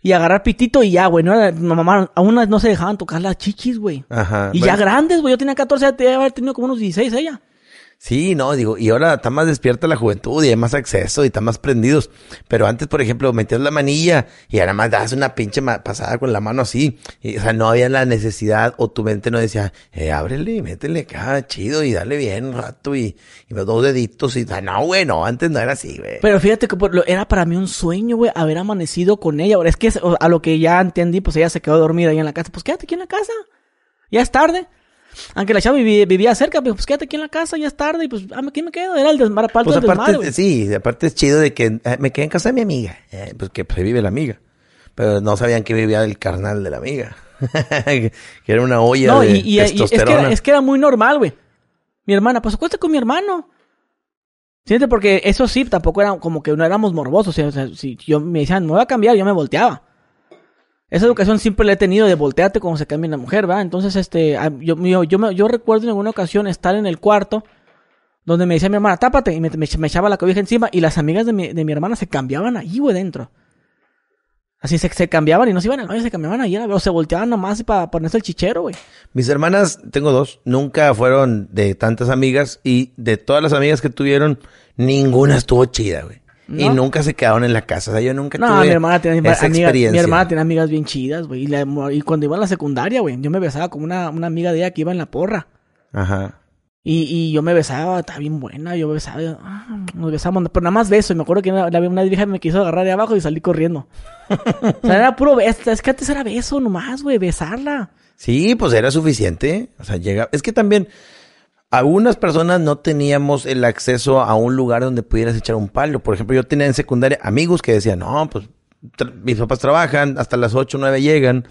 y agarrar pitito y ya, güey. No era, mamá, aún no se dejaban tocar las chichis, güey. Ajá. Y ya grandes, güey. Yo tenía 14, ya haber tenido como unos 16 ella. Sí, no, digo, y ahora está más despierta la juventud y hay más acceso y están más prendidos. Pero antes, por ejemplo, metías la manilla y ahora más das una pinche pasada con la mano así. Y, o sea, no había la necesidad o tu mente no decía, eh, ábrele, métele acá, chido y dale bien un rato y, y los dos deditos y, no, güey, no, antes no era así, güey. Pero fíjate que era para mí un sueño, güey, haber amanecido con ella. Ahora es que a lo que ya entendí, pues ella se quedó dormida ahí en la casa. Pues quédate aquí en la casa. Ya es tarde. Aunque la chava vivía, cerca, pues, pues quédate aquí en la casa, ya es tarde, y pues, ah, ¿quién me quedo? Era el desmar, pues aparte, Sí, aparte es chido de que eh, me quedé en casa de mi amiga, eh, pues que pues, vive la amiga. Pero no sabían que vivía el carnal de la amiga. que era una olla de y, es, que era, es que era muy normal, güey. Mi hermana, pues acuéstate con mi hermano. Siente porque eso sí, tampoco era como que no éramos morbosos. O sea, si yo me decían, me voy a cambiar, yo me volteaba. Esa educación siempre la he tenido de voltearte cuando se cambia una mujer, ¿verdad? Entonces, este, yo, yo, yo, yo recuerdo en alguna ocasión estar en el cuarto donde me decía mi hermana, tápate, y me, echaba la cobija encima, y las amigas de mi, de mi hermana se cambiaban ahí, güey, dentro. Así se, cambiaban y no se iban al baño, se cambiaban ahí, o se volteaban nomás para ponerse el chichero, güey. Mis hermanas, tengo dos, nunca fueron de tantas amigas y de todas las amigas que tuvieron, ninguna estuvo chida, güey. Y nunca se quedaron en la casa. O sea, yo nunca No, tuve mi hermana tenía esa amigas, mi experiencia. hermana tenía amigas bien chidas, güey. Y, y cuando iba a la secundaria, güey, yo me besaba con una, una amiga de ella que iba en la porra. Ajá. Y, y yo me besaba, estaba bien buena, yo besaba, yo, ah, nos besamos, pero nada más beso. Y me acuerdo que una, una vieja me quiso agarrar de abajo y salí corriendo. o sea, era puro beso, es que antes era beso nomás, güey, besarla. Sí, pues era suficiente. O sea, llega. Es que también algunas personas no teníamos el acceso a un lugar donde pudieras echar un palo. Por ejemplo, yo tenía en secundaria amigos que decían, no, pues mis papás trabajan, hasta las 8 o 9 llegan.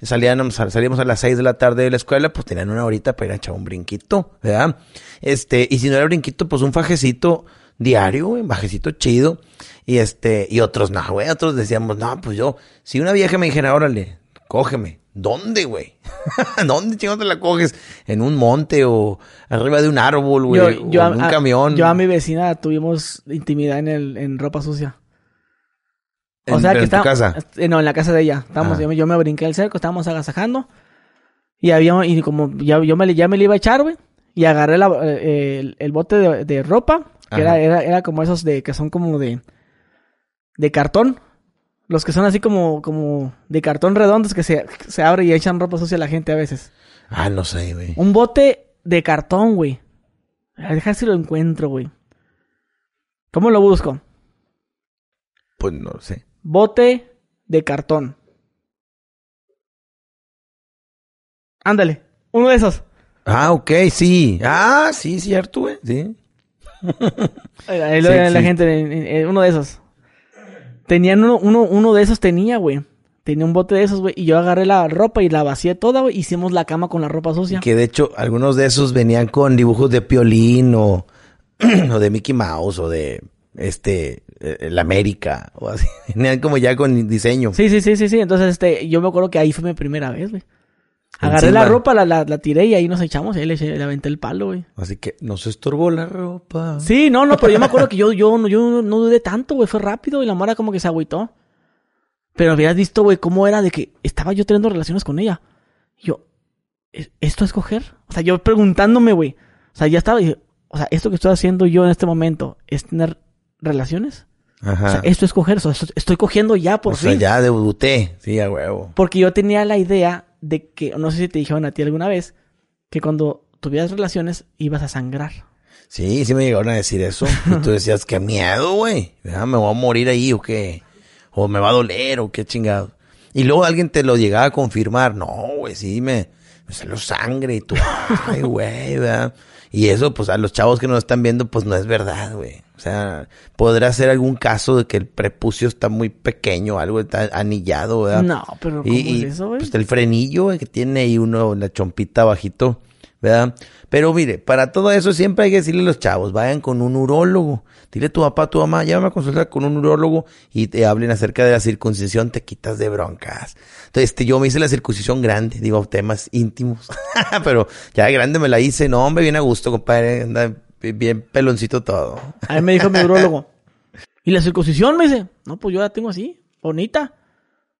Salían, salíamos a las 6 de la tarde de la escuela, pues tenían una horita para ir a echar un brinquito, ¿verdad? Este, y si no era brinquito, pues un fajecito diario, un fajecito chido. Y este, y otros, no, güey, otros decíamos, no, pues yo, si una vieja me dijera, órale, cógeme, ¿dónde, güey? ¿Dónde chingados te la coges? ¿En un monte o arriba de un árbol, güey? o en un a- camión. yo a mi vecina tuvimos intimidad en, el, en ropa sucia. O En- sea que en tu está, casa. eh, No, en la casa de ella. Estábamos, Ah. yo, me- yo me brinqué el cerco, estábamos agasajando. Y había, y como ya, yo me, le- ya me le iba a echar, güey. Y agarré la- eh, el, el bote de, de ropa, que era, era, era como esos de, que son como de, de cartón. Los que son así como, como de cartón redondos que se, se abre y echan ropa sucia a la gente a veces. Ah, no sé, güey. Un bote de cartón, güey. A dejar si lo encuentro, güey. ¿Cómo lo busco? Pues no lo sé. Bote de cartón. Ándale, uno de esos. Ah, ok, sí. Ah, sí, cierto, güey. Sí. Ahí ahí lo Sí, ve la gente, en- en- en uno de esos. Tenían uno, uno, uno de esos tenía, güey. Tenía un bote de esos, güey. Y yo agarré la ropa y la vacié toda, güey. Hicimos la cama con la ropa sucia. Que de hecho, algunos de esos venían con dibujos de Piolín o, o de Mickey Mouse o de este eh, la América o así. Venían como ya con diseño. Sí, sí, sí, sí, sí. Entonces, este, yo me acuerdo que ahí fue mi primera vez, güey. Agarré Encima. la ropa, la, la, la tiré y ahí nos echamos. Y ahí le, le aventé el palo, güey. Así que no se estorbó la ropa. Sí, no, no, pero yo me acuerdo que yo, yo, yo no dudé tanto, güey. Fue rápido y la mora como que se agüitó. Pero habías visto, güey, cómo era de que estaba yo teniendo relaciones con ella. Y yo, ¿es- ¿esto es coger? O sea, yo preguntándome, güey. O sea, ya estaba, o sea, esto que estoy haciendo yo en este momento es tener relaciones. Ajá. O sea, esto es coger, o sea, esto- estoy cogiendo ya por o sea, fin. ya debuté. Sí, a huevo. Porque yo tenía la idea de que, no sé si te dijeron a ti alguna vez, que cuando tuvieras relaciones ibas a sangrar. Sí, sí me llegaron a decir eso. Y tú decías, qué miedo, güey. Ya, ¿Me voy a morir ahí o qué? O me va a doler o qué chingado. Y luego alguien te lo llegaba a confirmar. No, güey, sí, me, me salió sangre y tú, ay, güey, ¿verdad? Y eso, pues a los chavos que nos están viendo, pues no es verdad, güey. O sea, podrá ser algún caso de que el prepucio está muy pequeño, algo está anillado, ¿verdad? No, pero ¿cómo Y, es eso, güey? pues el frenillo güey, que tiene ahí uno, la chompita bajito, ¿verdad? Pero mire, para todo eso siempre hay que decirle a los chavos, vayan con un urólogo. Dile a tu papá, a tu mamá, llévame a consultar con un urólogo y te hablen acerca de la circuncisión, te quitas de broncas. Entonces, este, yo me hice la circuncisión grande, digo, temas íntimos. Pero ya de grande me la hice, no, hombre, bien a gusto, compadre, anda bien peloncito todo. A mí me dijo mi urologo. ¿Y la circuncisión? Me dice. No, pues yo la tengo así, bonita.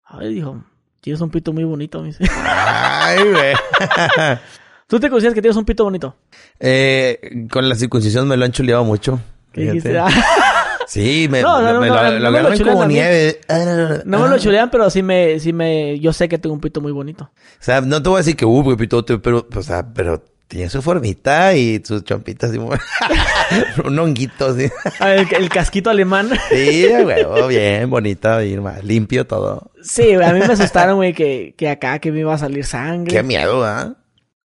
Ay, dijo, tienes un pito muy bonito, me dice. Ay, güey. ¿Tú te consideras que tienes un pito bonito? Eh, con la circuncisión me lo han chuleado mucho. ¿Qué dijiste? Sí, me, No, no, no, me no, lo, lo agarran como a nieve. Ah, no, me lo Ah. chulean, pero sí me, sí me, yo sé que tengo un pito muy bonito. O sea, no te voy a decir que, uh, pitote, pero, o sea, pero tiene su formita y sus chompitas muy- un honguito así. Ah, El, el casquito alemán. Sí, güey, bien, bonito, ma- limpio todo. Sí, güey, a mí me asustaron, güey, que, que acá que me iba a salir sangre. Qué miedo, ¿ah?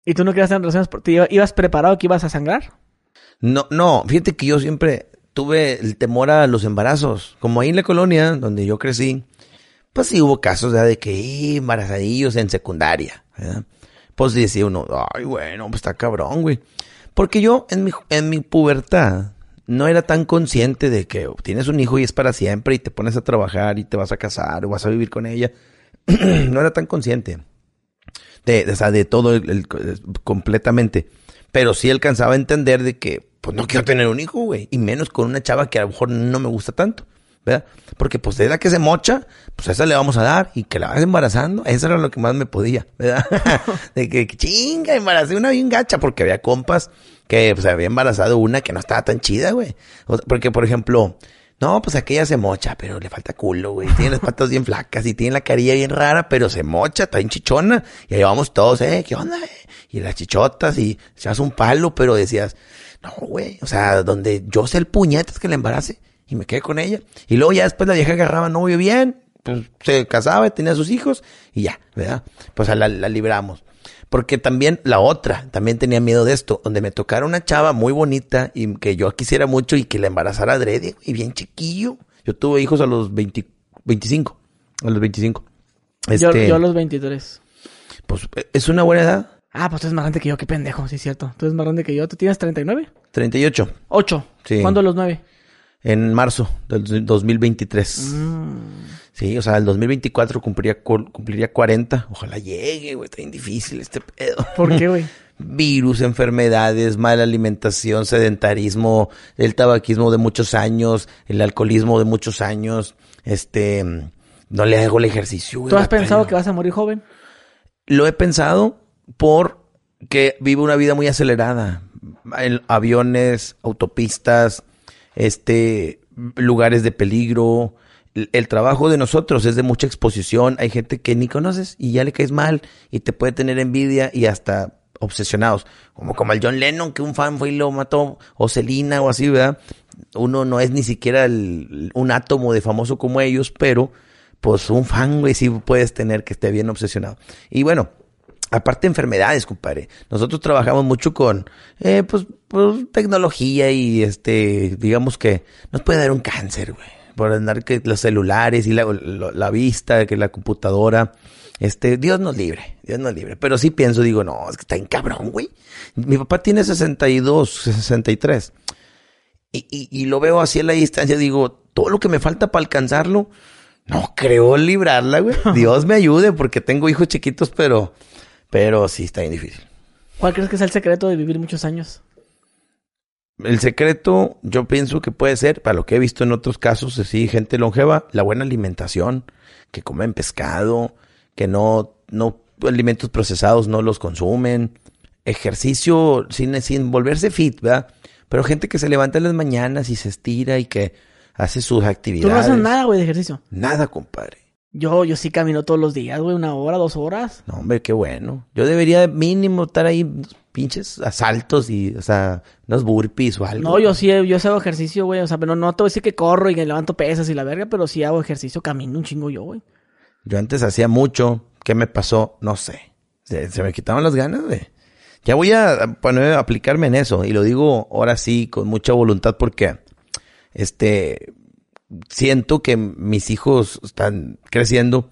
¿Y tú no querías tener relaciones? por- ¿Te iba- ibas preparado que ibas a sangrar? No, no, fíjate que yo siempre tuve el temor a los embarazos. Como ahí en la colonia, donde yo crecí, pues sí hubo casos ¿verdad? de que embarazadillos en secundaria, ¿verdad? Pues decía uno, ay, bueno, pues está cabrón, güey. Porque yo en mi, en mi pubertad no era tan consciente de que tienes un hijo y es para siempre y te pones a trabajar y te vas a casar o vas a vivir con ella. no era tan consciente de, de, o sea, de todo completamente. Pero sí alcanzaba a entender de que, pues no quiero tener un hijo, güey. Y menos con una chava que a lo mejor no me gusta tanto. ¿Verdad? Porque pues es la que se mocha, pues a esa le vamos a dar y que la vas embarazando, eso era lo que más me podía, ¿verdad? de que, chinga, embaracé una bien gacha, porque había compas que pues había embarazado una que no estaba tan chida, güey. O sea, porque, por ejemplo, no, pues aquella se mocha, pero le falta culo, güey. Tiene las patas bien flacas y tiene la carilla bien rara, pero se mocha, está bien chichona. Y ahí vamos todos, eh, ¿qué onda, eh? Y las chichotas y se hace un palo, pero decías, no, güey, o sea, donde yo sé el puñetas que la embarace y me quedé con ella. Y luego ya después la vieja agarraba novio bien, pues se casaba, tenía sus hijos y ya, ¿verdad? Pues la, la libramos. Porque también la otra, también tenía miedo de esto, donde me tocara una chava muy bonita y que yo quisiera mucho y que la embarazara adrede, y bien chiquillo. Yo tuve hijos a los 20 25, a los 25. Yo, Este, yo a los 23. pues es una buena edad, Ah, pues tú eres más grande que yo, qué pendejo, sí es cierto. Tú eres más grande que yo. ¿Tú tienes 39? 38, 8. Sí. ¿Cuándo los 9? En marzo del 2023. Mm. Sí, o sea, el 2024 cumpliría, cu- cumpliría 40. Ojalá llegue, güey, está bien difícil este pedo. ¿Por qué, güey? virus, enfermedades, mala alimentación, sedentarismo, el tabaquismo de muchos años, el alcoholismo de muchos años, este, no le hago el ejercicio. güey, ¿Tú has pensado que vas a morir joven? Lo he pensado porque vivo una vida muy acelerada. Aviones, autopistas, este, lugares de peligro. El, trabajo de nosotros es de mucha exposición. Hay gente que ni conoces y ya le caes mal y te puede tener envidia y hasta obsesionados. Como, como el John Lennon, que un fan fue y lo mató, o Selena o así, ¿verdad? Uno no es ni siquiera un átomo de famoso como ellos, pero pues un fan, güey, sí puedes tener que esté bien obsesionado. Y bueno, aparte de enfermedades, compadre. Nosotros trabajamos mucho con, eh, pues, pues, tecnología y este, digamos que nos puede dar un cáncer, güey. Por andar que los celulares y la, la- la vista, que la computadora. Este, Dios nos libre, Dios nos libre. Pero sí pienso, digo, no, es que está en cabrón, güey. Mi papá tiene 62, 63. Y, y, y lo veo así a la distancia, digo, todo lo que me falta para alcanzarlo, no creo librarla, güey. Dios me ayude porque tengo hijos chiquitos, pero, pero sí está bien difícil. ¿Cuál crees que es el secreto de vivir muchos años? El secreto, yo pienso que puede ser, para lo que he visto en otros casos, así, gente longeva, la buena alimentación, que comen pescado, que no, no, alimentos procesados no los consumen, ejercicio sin, sin volverse fit, ¿verdad? Pero gente que se levanta en las mañanas y se estira y que hace sus Tú actividades. no haces nada, güey, de ejercicio. Nada, compadre. Yo, yo sí camino todos los días, güey, una hora, dos horas. No, hombre, qué bueno. Yo debería mínimo estar ahí pinches asaltos y, o sea, unos burpees o algo. No, yo sí, yo sí hago ejercicio, güey. O sea, pero no te voy a decir que corro y que levanto pesas y la verga, pero sí hago ejercicio, camino un chingo yo, güey. Yo antes hacía mucho. ¿Qué me pasó? No sé. Se, se me quitaban las ganas de... Ya voy a poner, a aplicarme en eso. Y lo digo ahora sí con mucha voluntad porque, este, siento que mis hijos están creciendo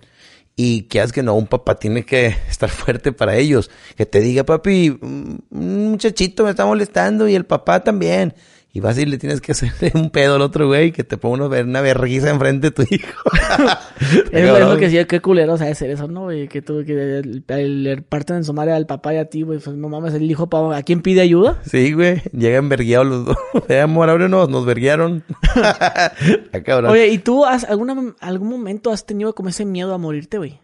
y que haz que no, un papá tiene que estar fuerte para ellos. Que te diga, papi, un muchachito me está molestando y el papá también. Y vas y le tienes que hacer un pedo al otro güey que te ponga una, una vergüenza enfrente de tu hijo. Es, es lo que sí, qué culero, o sea, ser eso, ¿no, güey? Que tú, que el parten en su madre al papá y a ti, güey. Pues no mames, el hijo, pa- ¿a quién pide ayuda? Sí, güey. Llegan vergueados los dos. Eh, amor, ábrenos, nos verguearon. Oye, ¿y tú has, alguna, algún momento has tenido como ese miedo a morirte, güey?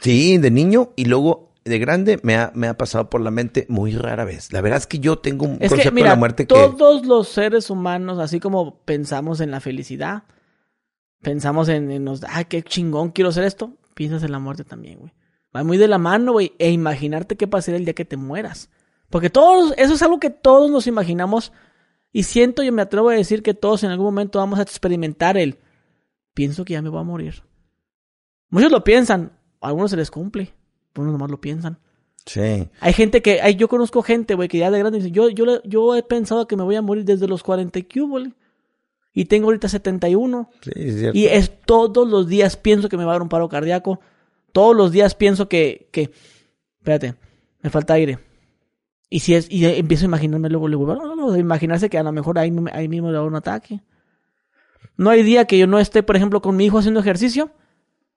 Sí, de niño y luego de grande me ha, me ha pasado por la mente muy rara vez. La verdad es que yo tengo un Es concepto que, mira, de la muerte que... todos los seres humanos, así como pensamos en la felicidad, pensamos en, en nos, ah, qué chingón, quiero hacer esto, piensas en la muerte también, güey. Va muy de la mano, güey, e imaginarte qué pasaría el día que te mueras. Porque todos, eso es algo que todos nos imaginamos y siento, yo me atrevo a decir que todos en algún momento vamos a experimentar el, pienso que ya me voy a morir. Muchos lo piensan, a algunos se les cumple, unos nomás lo piensan. Sí. Hay gente que, hay, yo conozco gente, güey, que ya de grande dice, yo, yo, le- yo he pensado que me voy a morir desde los 40 y güey. Y tengo ahorita 71. Sí, es cierto. Y es todos los días pienso que me va a dar un paro cardíaco. Todos los días pienso que, que, espérate, me falta aire. Y si es, y empiezo a imaginarme luego, luego, no, no, no, imaginarse que a lo mejor ahí, ahí mismo le da un ataque. No hay día que yo no esté, por ejemplo, con mi hijo haciendo ejercicio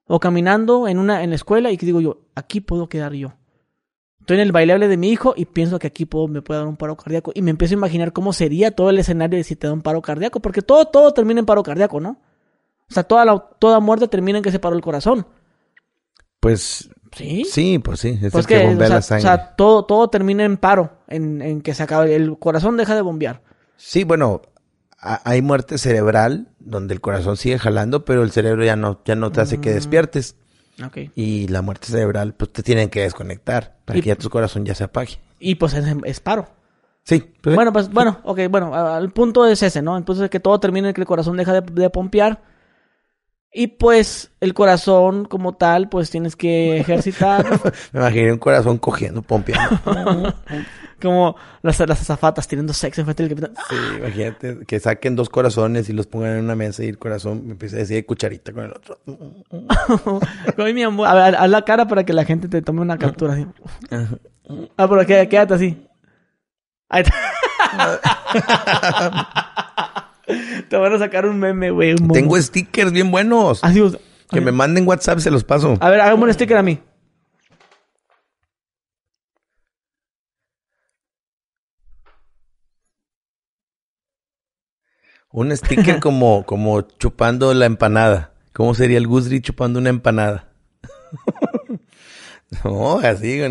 o caminando en una en la escuela y que digo yo, aquí puedo quedar yo. Estoy en el bailable de mi hijo y pienso que aquí puedo, me puede dar un paro cardíaco. Y me empiezo a imaginar cómo sería todo el escenario de si te da un paro cardíaco. Porque todo, todo termina en paro cardíaco, ¿no? O sea, toda, la, toda muerte termina en que se paró el corazón. Pues ¿Sí? sí, pues sí. Es Pues el que, que, o bombea sea, la o sangre. sea, todo, todo termina en paro, en, en que se acaba, el corazón deja de bombear. Sí, bueno, hay muerte cerebral donde el corazón sigue jalando, pero el cerebro ya no, ya no te hace Mm. que despiertes. Ok. Y la muerte cerebral, pues te tienen que desconectar para Y- que ya tu corazón ya se apague. Y pues es, es paro. Sí, pues, Bueno, pues, bueno, ok, bueno, el punto es ese, ¿no? Entonces que todo termina en que el corazón deja de, de pompear. Y pues el corazón como tal, pues tienes que ejercitar. me imaginé un corazón cogiendo, pompeando. como las, las azafatas teniendo sexo enfrente del capitán. Sí, imagínate que saquen dos corazones y los pongan en una mesa y el corazón me empieza a decir de cucharita con el otro. Ay, mi amor. A ver, haz la cara para que la gente te tome una captura así. Ah, pero quédate así. Ahí está. Te van a sacar un meme, güey. un. Tengo stickers bien buenos. Sea, Que me manden WhatsApp, se los paso. A ver, hágame un sticker a mí. Un sticker como, como chupando la empanada. ¿Cómo sería el Gusri chupando una empanada? no, así.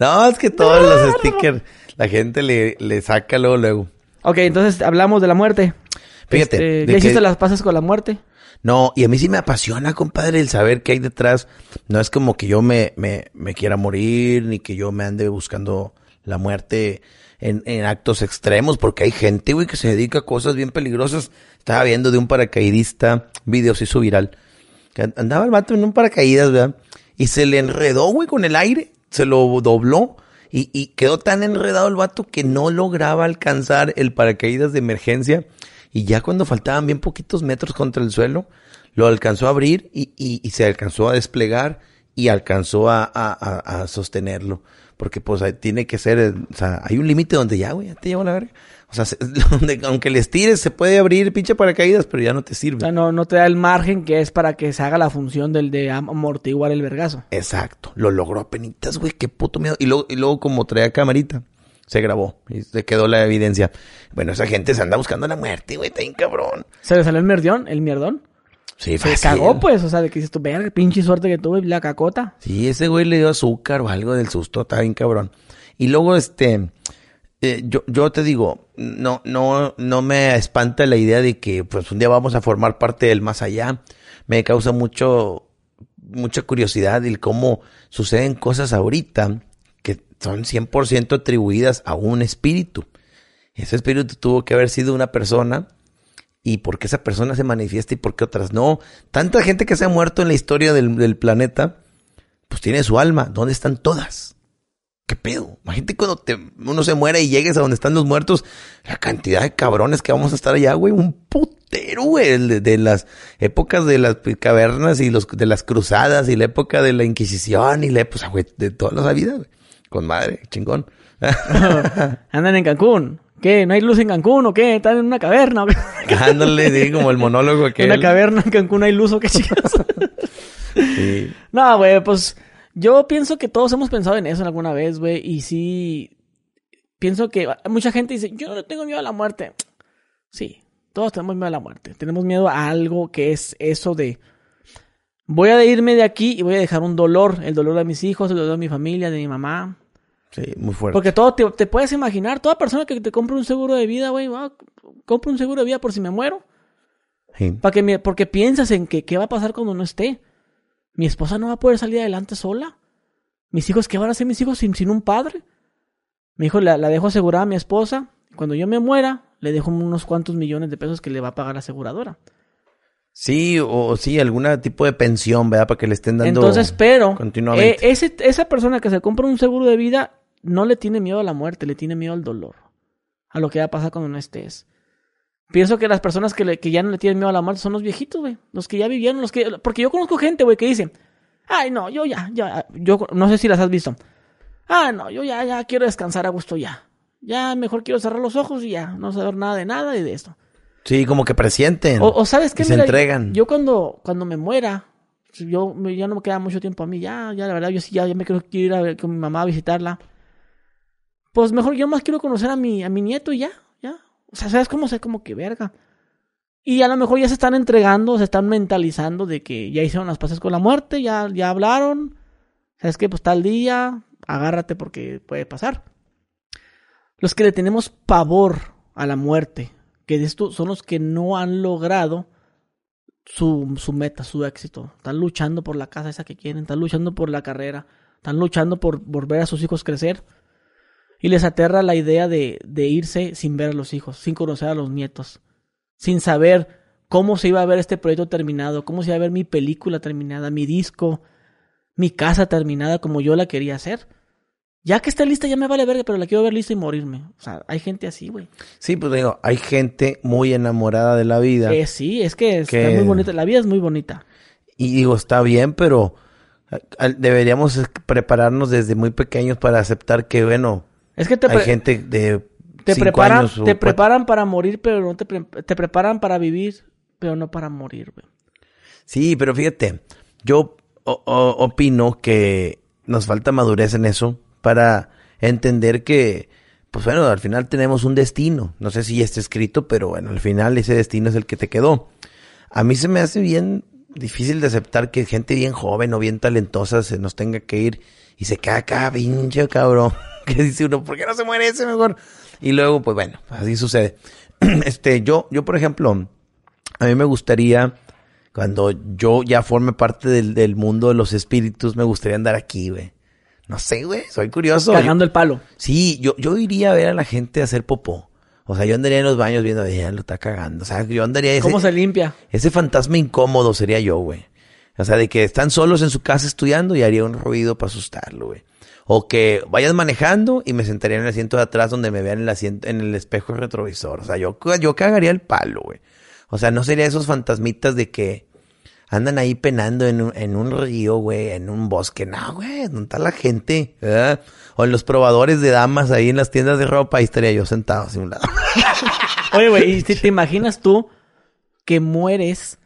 no, es que todos los stickers la gente le, le saca luego, luego. Ok, entonces hablamos de la muerte. Fíjate, Este, ¿Ya hiciste las pasas con la muerte? No, y a mí sí me apasiona, compadre, el saber qué hay detrás. No es como que yo me, me, me quiera morir, ni que yo me ande buscando la muerte en, en actos extremos, porque hay gente, güey, que se dedica a cosas bien peligrosas. Estaba viendo de un paracaidista, video se hizo viral, que and- andaba el vato en un paracaídas, ¿verdad? Y se le enredó, güey, con el aire, se lo dobló. Y, y quedó tan enredado el vato que no lograba alcanzar el paracaídas de emergencia. Y ya cuando faltaban bien poquitos metros contra el suelo, lo alcanzó a abrir y, y- se alcanzó a desplegar y alcanzó a, a- a- sostenerlo. Porque pues tiene que ser, eh, o sea, hay un límite donde ya, güey, ya te llevo la verga. O sea, se- donde, aunque le estires, se puede abrir pinche paracaídas, pero ya no te O sirve. sea, no, no te da el margen que es para que se haga la función del de am- amortiguar el vergazo. Exacto, lo logró a penitas, güey, qué puto miedo. Y luego, y luego como traía camarita, se grabó y se quedó la evidencia. Bueno, esa gente se anda buscando la muerte, güey, está bien cabrón. Se le salió el mierdón, el mierdón. Sí, Se fácil. cagó, pues. O sea, de que dices tú, verga, pinche suerte que tuve, la cacota. Sí, ese güey le dio azúcar o algo del susto, está bien cabrón. Y luego, este, eh, yo, yo te digo, no, no, no me espanta la idea de que, pues, un día vamos a formar parte del más allá. Me causa mucho, mucha curiosidad el cómo suceden cosas ahorita que son 100% atribuidas a un espíritu. Ese espíritu tuvo que haber sido una persona y por qué esa persona se manifiesta y por qué otras no. Tanta gente que se ha muerto en la historia del, del planeta, pues tiene su alma. ¿Dónde están todas? ¿Qué pedo? Imagínate cuando te, uno se muere y llegues a donde están los muertos, la cantidad de cabrones que vamos a estar allá, güey, un putero, güey, de, de las épocas de las cavernas y los de las cruzadas y la época de la Inquisición y la época, güey, de toda la vida, güey. Con madre, chingón. Andan en Cancún. ¿Qué? ¿No hay luz en Cancún o qué? ¿Están en una caverna? Ándale, sí, como el monólogo que En una caverna en Cancún hay luz o qué chicas. Sí. no, güey, pues yo pienso que todos hemos pensado en eso en alguna vez, güey. Y sí, pienso que mucha gente dice, yo no le tengo miedo a la muerte. Sí, todos tenemos miedo a la muerte. Tenemos miedo a algo que es eso de... Voy a irme de aquí y voy a dejar un dolor. El dolor de mis hijos, el dolor de mi familia, de mi mamá. Sí, muy fuerte. Porque todo te, te puedes imaginar. Toda persona que te compre un seguro de vida, güey, va, compra un seguro de vida por si me muero. Sí. Para que me- porque piensas en que qué va a pasar cuando no esté. Mi esposa no va a poder salir adelante sola. Mis hijos, ¿qué van a hacer mis hijos sin, sin un padre? Mi hijo la, la dejo asegurada a mi esposa. Cuando yo me muera, le dejo unos cuantos millones de pesos que le va a pagar la aseguradora. Sí, o, sí, algún tipo de pensión, ¿verdad? Para que le estén dando. Entonces, pero continuamente. eh, ese, esa persona que se compra un seguro de vida no le tiene miedo a la muerte, le tiene miedo al dolor. A lo que va a pasar cuando no estés. Pienso que las personas que, le- que ya no le tienen miedo a la muerte son los viejitos, güey. Los que ya vivieron, los que... Porque yo conozco gente, güey, que dice... Ay, no, yo ya, ya... Yo no sé si las has visto. Ah, no, yo ya, ya quiero descansar a gusto ya. Ya mejor quiero cerrar los ojos y ya, no saber nada de nada y de esto. Sí, como que presienten. O, o sabes qué, y se entregan. Yo cuando, cuando me muera, yo ya no me queda mucho tiempo a mí, ya, ya la verdad, yo sí ya, ya me quiero ir a ver con mi mamá a visitarla. Pues mejor yo más quiero conocer a mi, a mi nieto y ya. O sea, ¿sabes cómo? sé como que verga. Y a lo mejor ya se están entregando, se están mentalizando de que ya hicieron las paces con la muerte, ya, ya hablaron. ¿Sabes qué? Pues tal día, agárrate porque puede pasar. Los que le tenemos pavor a la muerte, que de esto son los que no han logrado su, su meta, su éxito. Están luchando por la casa esa que quieren, están luchando por la carrera, están luchando por, por ver a sus hijos crecer. Y les aterra la idea de, de irse sin ver a los hijos, sin conocer a los nietos, sin saber cómo se iba a ver este proyecto terminado, cómo se iba a ver mi película terminada, mi disco, mi casa terminada como yo la quería hacer. Ya que está lista, ya me vale verga, pero la quiero ver lista y morirme. O sea, hay gente así, güey. Sí, pues digo, hay gente muy enamorada de la vida. Eh, sí, es que está Que- muy bonita. La vida es muy bonita. Y digo, está bien, pero deberíamos es- prepararnos desde muy pequeños para aceptar que, bueno, Es que te, hay gente de te cinco preparan, años o te cuatro- preparan para morir, pero no te, pre- te preparan para vivir, pero no para morir, güey. Sí, pero fíjate, yo opino que nos falta madurez en eso para entender que, pues bueno, al final tenemos un destino. No sé si ya está escrito, pero bueno, al final ese destino es el que te quedó. A mí se me hace bien difícil de aceptar que gente bien joven o bien talentosa se nos tenga que ir y se queda acá, pinche cabrón. Que dice uno, ¿por qué no se muere ese mejor? Y luego, pues bueno, así sucede. Este, yo, yo, por ejemplo, a mí me gustaría, cuando yo ya forme parte del, del mundo de los espíritus, me gustaría andar aquí, güey. No sé, güey, soy curioso. Cagando el palo. Sí, yo, yo iría a ver a la gente hacer popó. O sea, yo andaría en los baños viendo, ya lo está cagando. O sea, yo andaría ese, ¿Cómo se limpia? ese fantasma incómodo sería yo, güey. O sea, de que están solos en su casa estudiando y haría un ruido para asustarlo, güey. O que vayas manejando y me sentaría en el asiento de atrás donde me vean en el asiento, en el espejo retrovisor. O sea, yo, yo cagaría el palo, güey. O sea, no sería esos fantasmitas de que andan ahí penando en un, en un río, güey, en un bosque. No, güey, ¿dónde está la gente? ¿verdad? O en los probadores de damas ahí en las tiendas de ropa, ahí estaría yo sentado así un lado. Oye, güey, ¿y si te imaginas tú que mueres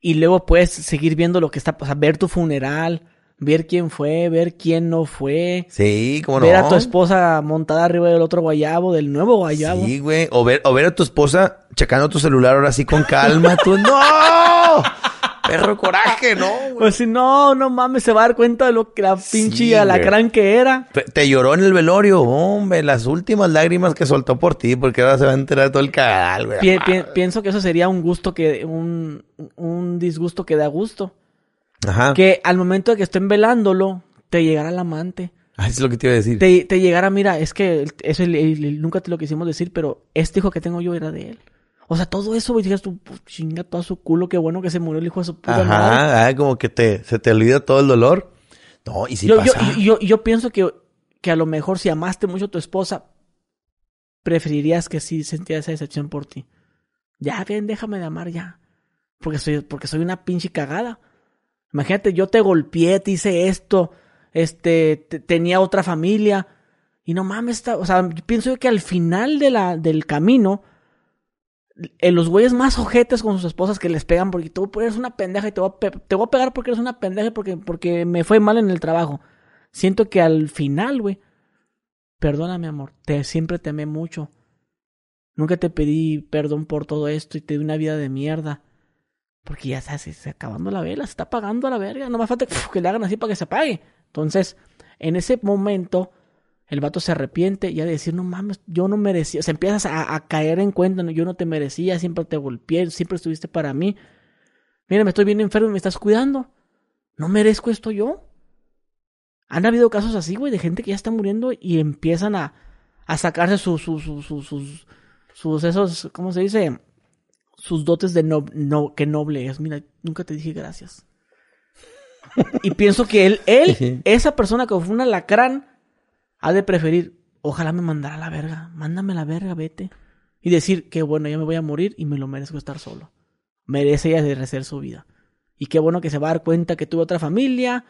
y luego puedes seguir viendo lo que está, o ver tu funeral, ver quién fue, ver quién no fue, Sí, cómo no. ver a tu esposa montada arriba del otro guayabo, del nuevo guayabo? Sí, güey. O ver, o ver a tu esposa checando tu celular ahora sí con calma. Tú, ¡no! Perro coraje, ¿no? güey? Pues si no, no mames, se va a dar cuenta de lo que la pinche Sí, alacrán que era. Te, te lloró en el velorio, hombre. Las últimas lágrimas que soltó por ti, porque ahora se va a enterar todo el cagadal, güey. Pi- pi- pienso que eso sería un gusto que, un, un disgusto que da gusto. Ajá. Que al momento de que estén velándolo, te llegara el amante. Ah, es lo que te iba a decir. Te, te llegara, mira, es que eso el- el- el- nunca te lo quisimos decir, pero este hijo que tengo yo era de él. O sea, todo eso, güey, dijeras tú, "Pues, chinga todo su culo, qué bueno que se murió el hijo de su puta madre. Ajá, ah, como que te, se te olvida todo el dolor. No, y si yo, pasa. yo, yo pienso que, que a lo mejor si amaste mucho a tu esposa, preferirías que sí sintiera esa decepción por ti. Ya, bien, déjame de amar ya. Porque soy, porque soy una pinche cagada. Imagínate, yo te golpeé, te hice esto, este, te- tenía otra familia. Y no mames, o sea, yo pienso que al final de la, del camino, eh, los güeyes más ojetes con sus esposas que les pegan porque tú eres una pendeja y te voy a, te voy a pegar porque eres una pendeja y porque, porque me fue mal en el trabajo. Siento que al final, güey, perdóname, amor, te, siempre te amé mucho. Nunca te pedí perdón por todo esto y te di una vida de mierda. Porque ya se está acabando la vela, se está apagando a la verga. No más falta que, le hagan así para que se apague. Entonces, en ese momento, el vato se arrepiente y de decir, no mames, yo no merecía. O sea, empiezas a, a caer en cuenta, ¿no? yo no te merecía, siempre te golpeé, siempre estuviste para mí. Mira, me estoy bien enfermo y me estás cuidando. ¿No merezco esto yo? Han habido casos así, güey, de gente que ya está muriendo y empiezan a, a sacarse sus, sus, sus, sus, sus esos, ¿cómo se dice? Sus dotes de no, no, que noble es. Mira, nunca te dije gracias. y pienso que él, él, esa persona que fue un alacrán, ha de preferir, ojalá me mandara a la verga, mándame a la verga, vete. Y decir, qué bueno, ya me voy a morir y me lo merezco estar solo. Merece ella de rehacer su vida. Y qué bueno que se va a dar cuenta que tuvo otra familia,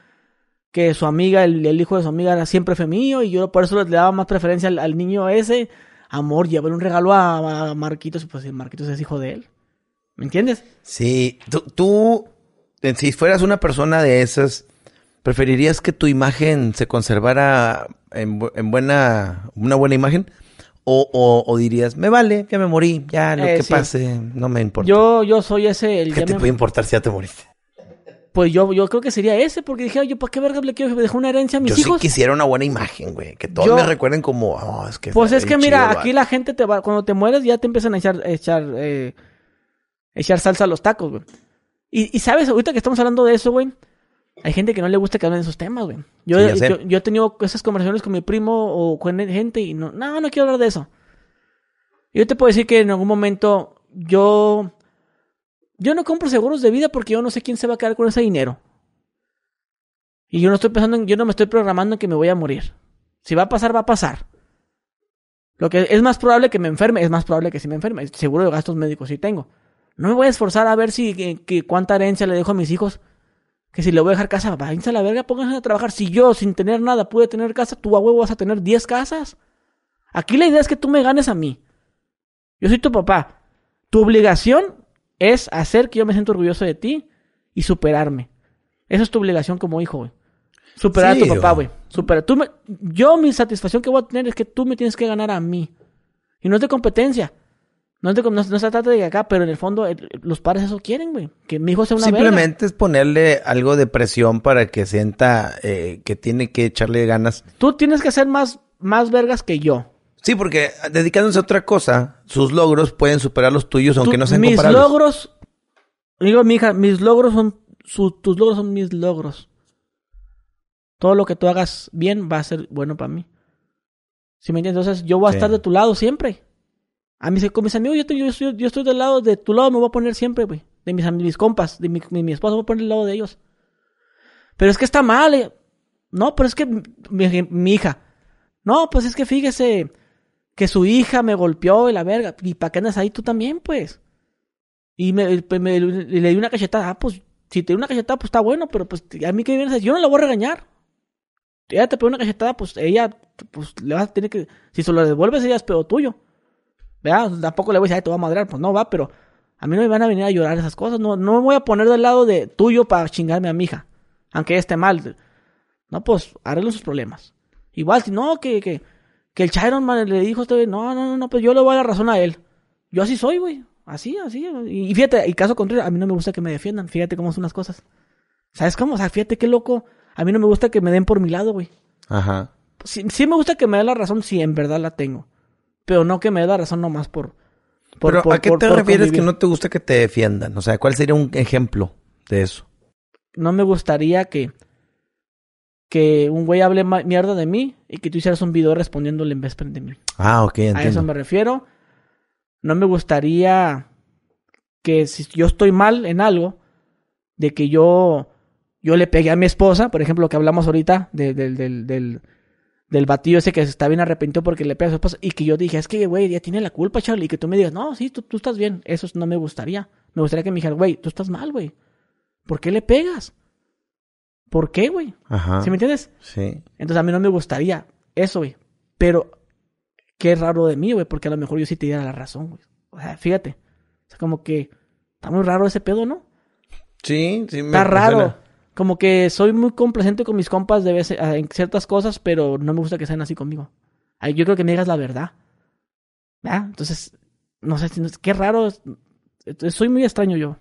que su amiga, el, el hijo de su amiga era siempre fue mío y yo por eso le daba más preferencia al, al niño ese. Amor, llevarle un regalo a, a Marquitos, pues Marquitos es hijo de él. ¿Me entiendes? Sí, tú, tú, eh, si fueras una persona de esas, ¿preferirías que tu imagen se conservara en, en buena, una buena imagen? O, o, o dirías, me vale, ya me morí, ya lo Eh, que sí. pase, no me importa. Yo, yo soy ese, el ¿Qué te me- puede importar si ya te moriste? Pues yo, yo creo que sería ese, porque dije, yo, ¿para qué verga le quiero dejar una herencia a mis Yo sí hijos? quisiera una buena imagen, güey. Que todos Yo- me recuerden como, oh, es que. Pues es que mira, chido, aquí va". la gente te va, cuando te mueres ya te empiezan a echar, echar, eh, echar salsa a los tacos, güey. Y, y sabes, ahorita que estamos hablando de eso, güey, hay gente que no le gusta que hablen de esos temas, güey. Yo, Sí, ya sé. yo, yo he tenido esas conversaciones con mi primo o con gente y no, no, no quiero hablar de eso. Yo te puedo decir que en algún momento yo, yo no compro seguros de vida porque yo no sé quién se va a quedar con ese dinero. Y yo no estoy pensando en, yo no me estoy programando en que me voy a morir. Si va a pasar, va a pasar. Lo que es más probable que me enferme, es más probable que si me enferme. Seguro de gastos médicos sí tengo. No me voy a esforzar a ver si que, que cuánta herencia le dejo a mis hijos. Que si le voy a dejar casa, váyanse a la verga, pónganse a trabajar. Si yo, sin tener nada, pude tener casa, tú a huevo vas a tener 10 casas. Aquí la idea es que tú me ganes a mí. Yo soy tu papá. Tu obligación es hacer que yo me sienta orgulloso de ti y superarme. Esa es tu obligación como hijo, güey. Superar Sí, a tu papá, güey. Tú me- yo mi satisfacción que voy a tener es que tú me tienes que ganar a mí. Y no es de competencia. No, no, no se trata de acá, pero en el fondo el- los padres eso quieren, güey. Que mi hijo sea una verga. Simplemente es ponerle algo de presión para que sienta eh, que tiene que echarle ganas. Tú tienes que ser más, más vergas que yo. Sí, porque dedicándose a otra cosa, sus logros pueden superar los tuyos, aunque Tú- no sean mis comparables. logros, digo, mi hija, mis logros son, su- tus logros son mis logros. Todo lo que tú hagas bien va a ser bueno para mí. ¿Sí me entiendes? Entonces, yo voy a Sí. estar de tu lado siempre. A mis, con mis amigos, yo estoy, yo, yo estoy del lado de tu lado, me voy a poner siempre, güey. De mis, mis compas, de mi, mi, mi esposa, voy a poner del lado de ellos. Pero es que está mal, eh. No, pero es que mi, hija. No, pues es que fíjese que su hija me golpeó y la verga. ¿Y para qué andas ahí tú también, pues? Y me, pues, me- le di una cachetada. Ah, pues si te di una cachetada, pues está bueno, pero pues a mí que vienes yo no la voy a regañar. Ella te pegó una cachetada, pues ella, pues le vas a tener que. Si se lo devuelves, ella es pedo tuyo. ¿Verdad? Tampoco le voy a decir, ay, te voy a madrear. Pues no va, pero a mí no me van a venir a llorar esas cosas. No, no me voy a poner del lado de tuyo para chingarme a mi hija. Aunque ella esté mal. No, pues arreglen sus problemas. Igual, si no, que, que, que el Chiron Man le dijo a este, no, no, no, no, pues yo le voy a dar razón a él. Yo así soy, güey. Así, así. Y, fíjate, y caso contrario, a mí no me gusta que me defiendan. Fíjate cómo son las cosas. ¿Sabes cómo? O sea, fíjate qué loco. A mí no me gusta que me den por mi lado, güey. Ajá. Sí, sí me gusta que me dé la razón si en verdad la tengo. Pero no que me dé la razón nomás por... por Pero por- ¿a qué por- te refieres convivir. que no te gusta que te defiendan? O sea, ¿cuál sería un ejemplo de eso? no me gustaría que que un güey hable mierda de mí y que tú hicieras un video respondiéndole en vez de mí. Ah, ok, A eso entiendo. me refiero. No me gustaría que si yo estoy mal en algo, de que yo yo le pegué a mi esposa, por ejemplo, lo que hablamos ahorita de- del, del, batillo ese que se está bien arrepintido porque le pega a su esposa, y que yo dije, es que, güey, ya tiene la culpa, Charlie, y que tú me digas, no, sí, tú, tú estás bien, eso no me gustaría. Me gustaría que me dijeran, güey, tú estás mal, güey. ¿Por qué le pegas? ¿Por qué, güey? Ajá. ¿Sí me entiendes? Sí. Entonces a mí no me gustaría eso, güey. Pero qué raro de mí, güey, porque a lo mejor yo sí te diera la razón, güey. O sea, fíjate. O sea, como que está muy raro ese pedo, ¿no? Sí, sí. me- Está raro. suena. Como que soy muy complacente con mis compas de vez en ciertas cosas, pero no me gusta que sean así conmigo. Yo creo que me digas la verdad. ¿Ah? Entonces, no sé, qué raro. Soy muy extraño yo.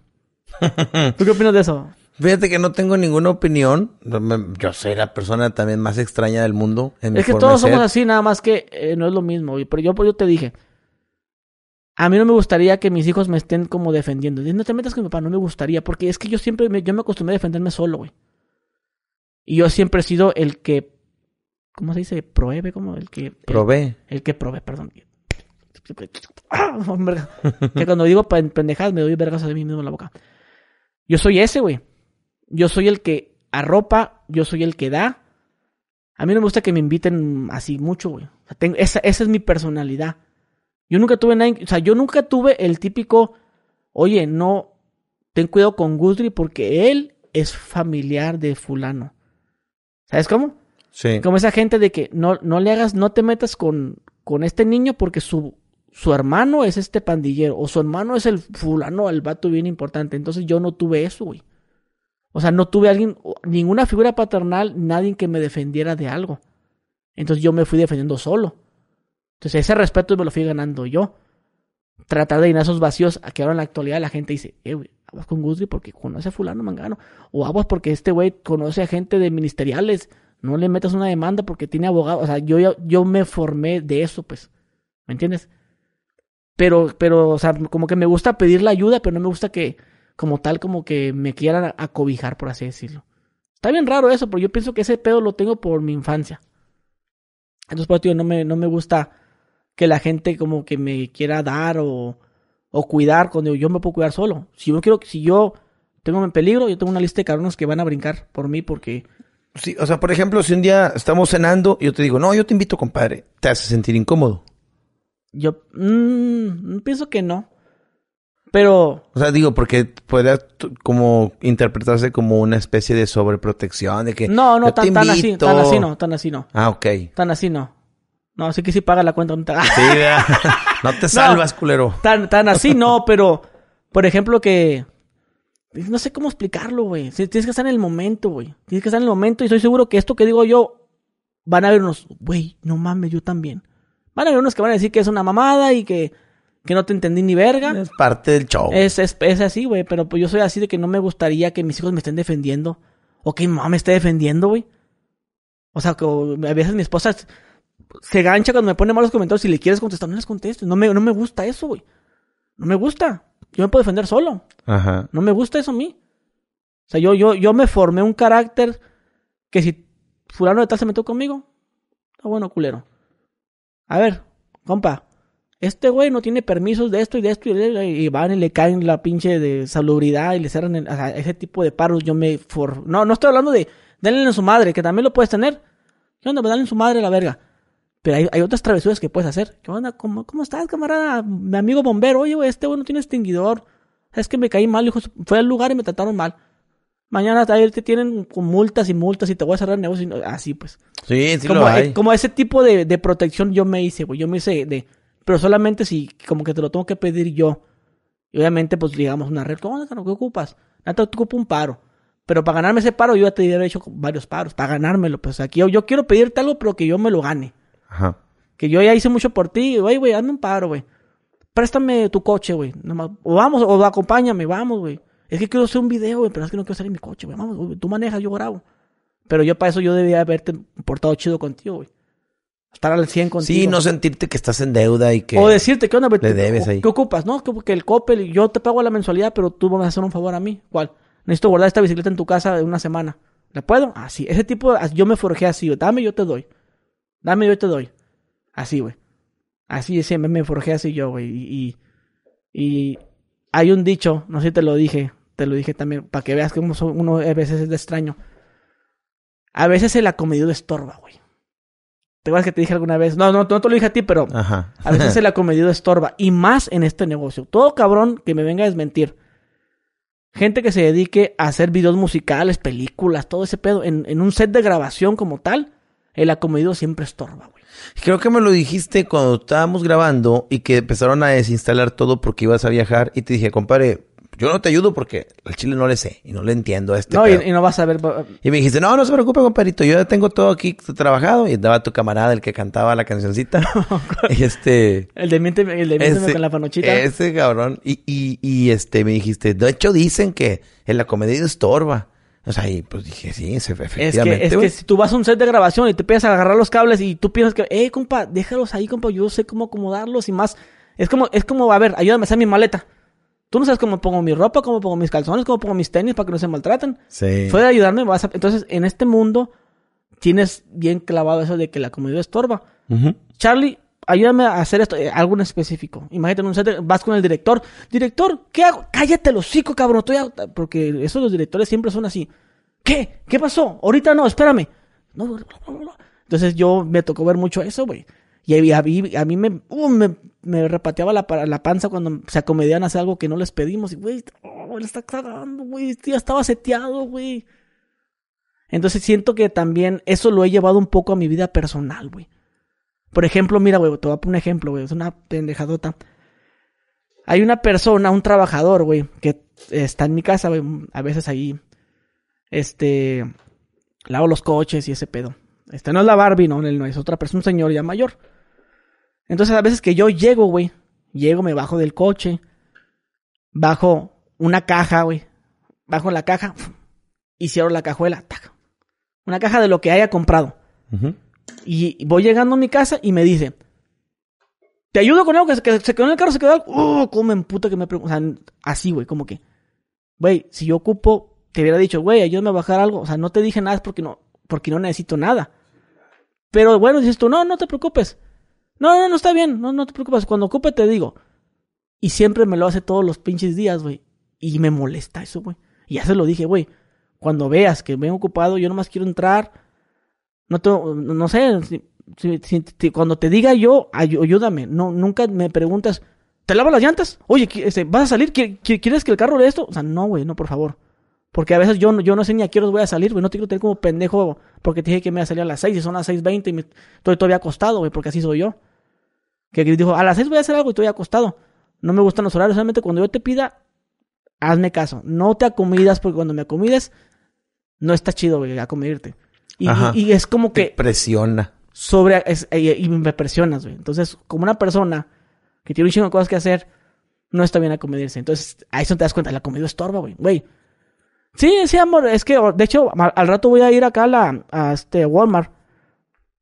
¿Tú qué opinas de eso? Fíjate que no tengo ninguna opinión. Yo soy la persona también más extraña del mundo. En mi Es que todos somos así, nada más que eh, no es lo mismo. Pero yo, pues, yo te dije, a mí no me gustaría que mis hijos me estén como defendiendo. No te metas con mi papá, no me gustaría, porque es que yo siempre me, yo me acostumbré a defenderme solo, güey. Y yo siempre he sido el que, ¿cómo se dice? Prohíbe, como el que... el- Probé. El, que provee, perdón. Ah, hombre. que cuando digo pen- pendejadas me doy vergas de mí mismo en la boca. Yo soy ese, güey. Yo soy el que arropa, yo soy el que da. A mí no me gusta que me inviten así mucho, güey. O sea, tengo- esa, esa es mi personalidad. Yo nunca tuve nadie, o sea, yo nunca tuve el típico, oye, no, ten cuidado con Gusdri porque él es familiar de fulano. ¿Sabes cómo? Sí. Como esa gente de que no, no le hagas, no te metas con, con este niño porque su, su hermano es este pandillero o su hermano es el fulano, el vato bien importante. Entonces yo no tuve eso, güey. O sea, no tuve alguien, ninguna figura paternal, nadie que me defendiera de algo. Entonces yo me fui defendiendo solo. Entonces ese respeto me lo fui ganando yo. Tratar de llenar esos vacíos a que ahora en la actualidad la gente dice, eh, güey, aguas con Guthrie porque conoce a fulano mangano. O aguas porque este güey conoce a gente de ministeriales. No le metas una demanda porque tiene abogado. O sea, yo, yo, me formé de eso, pues. ¿Me entiendes? Pero, pero, o sea, como que me gusta pedir la ayuda, pero no me gusta que, como tal, como que me quieran acobijar, por así decirlo. Está bien raro eso, pero yo pienso que ese pedo lo tengo por mi infancia. Entonces, por tío, no me, no me gusta que la gente como que me quiera dar o, o cuidar cuando yo me puedo cuidar solo. Si yo quiero, si yo tengo en peligro, yo tengo una lista de cabrones que van a brincar por mí porque Sí, o sea, por ejemplo, si un día estamos cenando y yo te digo, no, yo te invito, compadre, te hace sentir incómodo. yo mm, pienso que no. Pero O sea, digo, porque t- como interpretarse como una especie de sobreprotección, de que... no, no tan, tan así, tan así no, tan así no, Ah, ok. tan así no. No, así que sí paga la cuenta. no te- Sí, no te salvas, culero. tan, tan así no, pero por ejemplo que no sé cómo explicarlo, güey. Sí, Tienes que estar en el momento, güey. Tienes que estar en el momento y estoy seguro que esto que digo yo van a haber unos, güey, no mames, yo también. Van a haber unos que van a decir que es una mamada y que, que no te entendí ni verga. Es parte del show. Es, es, es así, güey, pero pues yo soy así de que no me gustaría que mis hijos me estén defendiendo. O que mi mamá me esté defendiendo, güey. O sea, que a veces mi esposa se gancha cuando me pone malos comentarios. Si le quieres contestar, no les contestes. No me, no me gusta eso, güey. No me gusta. Yo me puedo defender solo. Ajá. No me gusta eso a mí. O sea, yo, yo, yo me formé un carácter que si fulano de tal se metió conmigo, está bueno, culero. A ver, compa, este güey no tiene permisos de esto y de esto y, de- y van y le caen la pinche de salubridad y le cerran el- o sea, ese tipo de paros. Yo me for... No, no estoy hablando de denle en su madre, que también lo puedes tener. ¿Qué onda? Pues dale en su madre la verga. Pero hay, hay otras travesuras que puedes hacer. ¿Qué onda? ¿Cómo, cómo estás, camarada? Mi amigo bombero. Oye, güey, este güey no tiene extinguidor. Es que me caí mal, hijo. Fue al lugar y me trataron mal. Mañana ahí te tienen con multas y multas y te voy a cerrar el negocio. y Así pues. Sí, sí como, lo eh, hay. como ese tipo de, de protección yo me hice, güey. Yo me hice de... Pero solamente si como que te lo tengo que pedir yo. Y obviamente, pues, digamos, una red. ¿Cómo? ¿Qué ocupas? Neta, te ocupo un paro. Pero para ganarme ese paro, yo ya te hubiera hecho varios paros. Para ganármelo. Pues aquí yo, yo quiero pedirte algo, pero que yo me lo gane. Ajá. Que yo ya hice mucho por ti. Oye, güey, hazme un paro, güey. Préstame tu coche, güey. O vamos, o acompáñame, vamos, güey. Es que quiero hacer un video, güey, pero es que no quiero salir en mi coche, güey. Vamos, güey. Tú manejas, yo grabo. Pero yo para eso yo debía haberte portado chido contigo, güey. Estar al 100 contigo. Sí, no sentirte que estás en deuda y que... O decirte, ¿qué onda, güey? le ¿Qué- debes ahí. ¿Qué ocupas? No, que, que el Coppel, yo te pago la mensualidad, pero tú vas a hacer un favor a mí. ¿Cuál? Necesito guardar esta bicicleta en tu casa de una semana. ¿La puedo? Así. Ese tipo, yo me forjé así, güey. Dame, yo te doy. Dame, yo te doy. Así, güey. Así siempre me forjé así yo, güey. Y, y, y hay un dicho, no sé si te lo dije, te lo dije también, para que veas que uno a veces es de extraño. A veces el acomedido estorba, güey. ¿Te acuerdas que te dije alguna vez? No, no, no te lo dije a ti, pero Ajá. a veces el acomedido estorba. Y más en este negocio. Todo cabrón que me venga a desmentir. Gente que se dedique a hacer videos musicales, películas, todo ese pedo. En, en un set de grabación como tal, el acomedido siempre estorba, güey. Creo que me lo dijiste cuando estábamos grabando y que empezaron a desinstalar todo porque ibas a viajar y te dije, compadre, yo no te ayudo porque al chile no le sé y no le entiendo a este no, pedo". y, y no vas a ver. Y me dijiste, no, no se preocupe, compadrito, yo ya tengo todo aquí trabajado. Y andaba tu camarada, el que cantaba la cancioncita. y este... El de miénteme, el de con la panochita. ese cabrón. Y, y, y este, me dijiste, de hecho dicen que el acomedido estorba. O sea, y pues dije, sí, se- Es efectivamente. que, es que si tú vas a un set de grabación y te empiezas a agarrar los cables y tú piensas que, eh, compa, déjalos ahí, compa, yo sé cómo acomodarlos y más. Es como, es como, a ver, ayúdame a hacer mi maleta. Tú no sabes cómo pongo mi ropa, cómo pongo mis calzones, cómo pongo mis tenis para que no se maltraten. Sí. Fue de ayudarme, vas a... Entonces, en este mundo, tienes bien clavado eso de que la comodidad estorba. Charlie, ayúdame a hacer esto, eh, algo en específico. Imagínate vas con el director. Director, ¿qué hago? Cállate el hocico, cabrón. Estoy Porque esos los directores siempre son así. ¿Qué? ¿Qué pasó? Ahorita no, espérame. No, no, no. Entonces yo me tocó ver mucho eso, güey. Y a, mí- me, uh, repateaba la, pa- la panza cuando se acomedían a hacer algo que no les pedimos. Y, güey, oh, le está cagando, güey. Ya estaba seteado, güey. Entonces siento que también eso lo he llevado un poco a mi vida personal, güey. Por ejemplo, mira, güey, te voy a poner un ejemplo, güey. Es una pendejadota. Hay una persona, un trabajador, güey, que está en mi casa, güey. A veces ahí, este, lavo los coches y ese pedo. Este no es la Barbie, no, él no es otra persona, un señor ya mayor. Entonces, a veces que yo llego, güey, llego, me bajo del coche, bajo una caja, güey, bajo la caja y cierro la cajuela, tac. Una caja de lo que haya comprado. Y voy llegando a mi casa y me dice, ¿te ayudo con algo? Que, se quedó en el carro, se quedó algo. Oh, cómo me puta que me pregunta. O sea, así, güey, como que, güey, si yo ocupo, te hubiera dicho, güey, ayúdame a bajar algo. O sea, no te dije nada porque no, porque no necesito nada. Pero bueno, dices tú, no, no te preocupes. No, no, no está bien, no, no te preocupes. Cuando ocupe te digo. Y siempre me lo hace todos los pinches días, güey. Y me molesta eso, güey. Y ya se lo dije, güey. Cuando veas que me he ocupado, yo nomás quiero entrar. No tengo, no sé, cuando te diga yo, ayúdame. No, nunca me preguntas, ¿te lavas las llantas? Oye, este, ¿vas a salir? ¿Quieres que el carro de esto? O sea, no, güey, no, por favor. Porque a veces yo, yo no sé ni a qué horas voy a salir, güey. No te quiero tener como pendejo porque te dije que me iba a salir a las 6 y son las 6.20 y me estoy todavía acostado, güey, porque así soy yo. Que dijo, a las 6 voy a hacer algo y estoy acostado. No me gustan los horarios, solamente cuando yo te pida, hazme caso. No te acomidas porque cuando me acomides, no está chido, güey, acomedirte. Y, y, es como que... Te presiona. Sobre... y, me presionas, güey. Entonces, como una persona que tiene un chingo de cosas que hacer, no está bien acomedirse. Entonces, ahí eso te das cuenta, la comida estorba, güey. Güey. Sí, sí, amor, es que, de hecho, al rato voy a ir acá a, la, a este Walmart.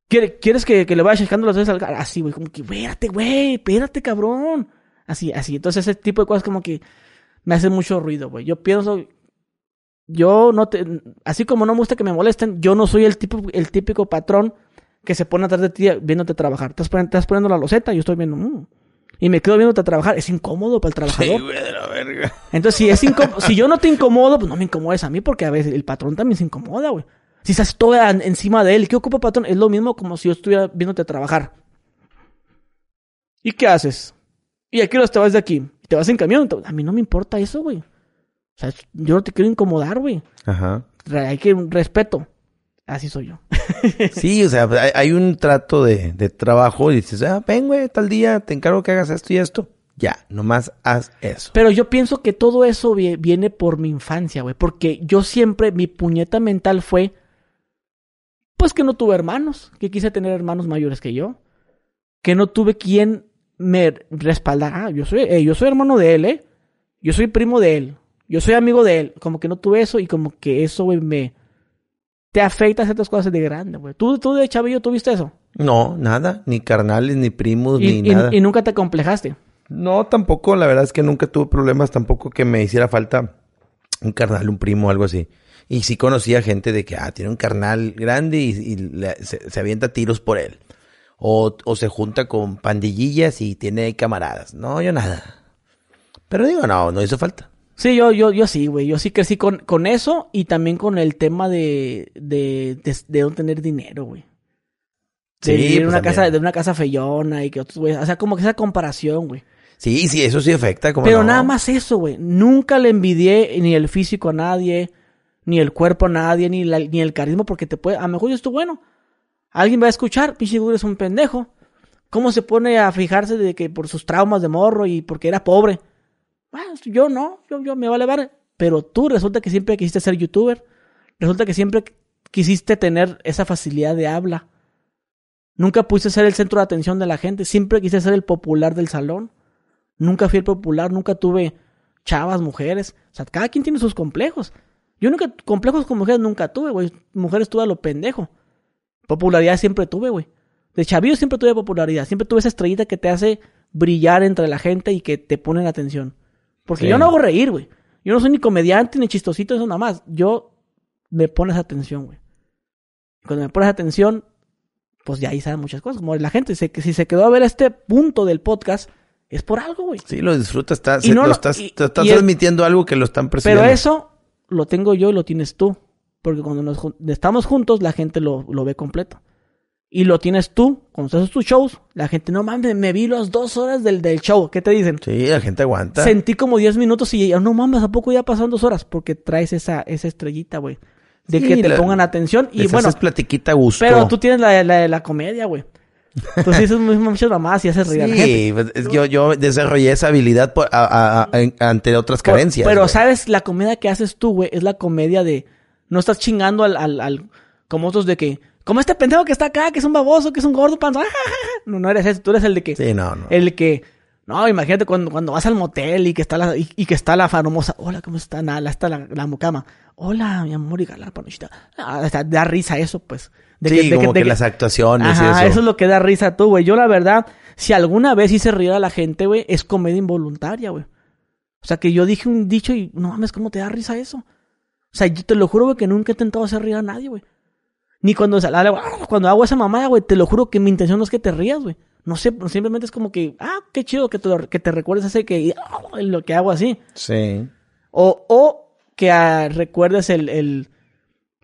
¿Quieres que, que le vaya checando las veces al Así, güey, como que, espérate, güey, espérate, cabrón. Así, así. Entonces, ese tipo de cosas como que me hace mucho ruido, güey. Yo pienso, yo no te, así como no me gusta que me molesten, yo no soy el tipo, el típico patrón que se pone atrás de ti viéndote trabajar. Estás poniendo, estás poniendo la loseta, yo estoy viendo, mm, y me quedo viéndote trabajar. Es incómodo para el trabajador. Sí, de la verga. Entonces, si es si yo no te incomodo, pues no me incomodes a mí, porque a veces el patrón también se incomoda, güey. Si estás todo encima de él, ¿qué ocupa patrón? Es lo mismo como si yo estuviera viéndote trabajar. ¿Y qué haces? ¿Y a qué te vas de aquí? ¿Te vas en camión? A mí no me importa eso, güey. O sea, yo no te quiero incomodar, güey. Ajá. Hay que respeto. Así soy yo. sí, o sea, hay un trato de, de trabajo y dices, ah, ven, güey, tal día te encargo que hagas esto y esto. Ya, nomás haz eso. Pero yo pienso que todo eso viene por mi infancia, güey. Porque yo siempre, mi puñeta mental fue, pues que no tuve hermanos, que quise tener hermanos mayores que yo. Que no tuve quien me respaldara. Ah, yo soy, eh, yo soy hermano de él, ¿eh? Yo soy primo de él. Yo soy amigo de él. Como que no tuve eso y como que eso, güey, me... Te afecta a ciertas cosas de grande, güey. ¿Tú, ¿Tú de chavillo tuviste eso? No, nada. Ni carnales, ni primos, ni nada. ¿Y nunca te complejaste? No, tampoco. La verdad es que nunca tuve problemas tampoco que me hiciera falta un carnal, un primo, algo así. Y sí conocía gente de que, ah, tiene un carnal grande y, se, avienta tiros por él. O, o se junta con pandillillas y tiene camaradas. No, yo nada. Pero digo, no, no hizo falta. Sí, yo, yo, yo sí, güey. Yo sí crecí con, con eso y también con el tema de, de, de, no tener dinero, güey. De sí, vivir pues una casa, de una casa feyona y que otros, güey. O sea, como que esa comparación, güey. Sí, sí, eso sí afecta. Como Pero nada más eso, güey. Nunca le envidié ni el físico a nadie, ni el cuerpo a nadie, ni, ni el carisma, porque te puede. A lo mejor yo estoy bueno. Alguien va a escuchar, pinche es un pendejo. ¿Cómo se pone a fijarse de que por sus traumas de morro y porque era pobre? Yo no, yo, yo me vale ver. Pero tú resulta que siempre quisiste ser youtuber. Resulta que siempre quisiste tener esa facilidad de habla. Nunca pudiste ser el centro de atención de la gente. Siempre quisiste ser el popular del salón. Nunca fui el popular, nunca tuve chavas, mujeres. O sea, cada quien tiene sus complejos. Yo nunca, complejos con mujeres nunca tuve, güey. Mujeres tuve a lo pendejo. Popularidad siempre tuve, güey. De chavillo siempre tuve popularidad. Siempre tuve esa estrellita que te hace brillar entre la gente y que te pone en atención. Porque yo no hago reír, güey. Yo no soy ni comediante ni chistosito, eso nada más. Yo me pones atención, güey. Cuando me pones atención, pues ya ahí saben muchas cosas. Como la gente, si se quedó a ver este punto del podcast, es por algo, güey. Sí, lo disfrutas, estás, estás, transmitiendo algo que lo están percibiendo. Pero eso lo tengo yo y lo tienes tú. Porque cuando nos, estamos juntos, la gente lo, lo ve completo. Y lo tienes tú, cuando haces tus shows, la gente, no mames, me vi las dos horas del, del show. ¿Qué te dicen? Sí, la gente aguanta. Sentí como diez minutos y no mames, ¿a poco ya pasaron dos horas? Porque traes esa, esa estrellita, güey. de Sí, que te la- pongan atención. Y Les bueno, haces platiquita a gusto. pero tú tienes la, la, la comedia, güey. Sí dices mu- muchas mamadas y haces reír a la gente. Sí, pues, es que yo, yo desarrollé esa habilidad por- a- a- a- en- ante otras Por- carencias. Pero, güey. ¿sabes? La comedia que haces tú, güey, es la comedia de... No estás chingando al... al, al- como otros de que... Como este pendejo que está acá, que es un baboso, que es un gordo panzón. No, no eres ese. Tú eres el de que... Sí, no, no. El que... No, imagínate cuando, cuando vas al motel y que está la, y, y que está la famosa, hola, ¿cómo está? Nada, está la, la mucama. Hola, mi amor y galán, panochita. Ah, da risa eso, pues. De sí, como que, las actuaciones Ajá, y eso. eso. es lo que da risa tú, güey. Yo, la verdad, si alguna vez hice reír a la gente, güey, es comedia involuntaria, güey. O sea, que yo dije un dicho y no mames, ¿cómo te da risa eso? O sea, yo te lo juro, güey, que nunca he intentado hacer reír a nadie, güey. Ni cuando, sal- cuando hago esa mamada, güey, te lo juro que mi intención no es que te rías, güey. No sé, simplemente es como que, ah, qué chido que te, lo- que te recuerdes ese que, ah, lo que hago así. Sí. O, o que ah, recuerdes el, el,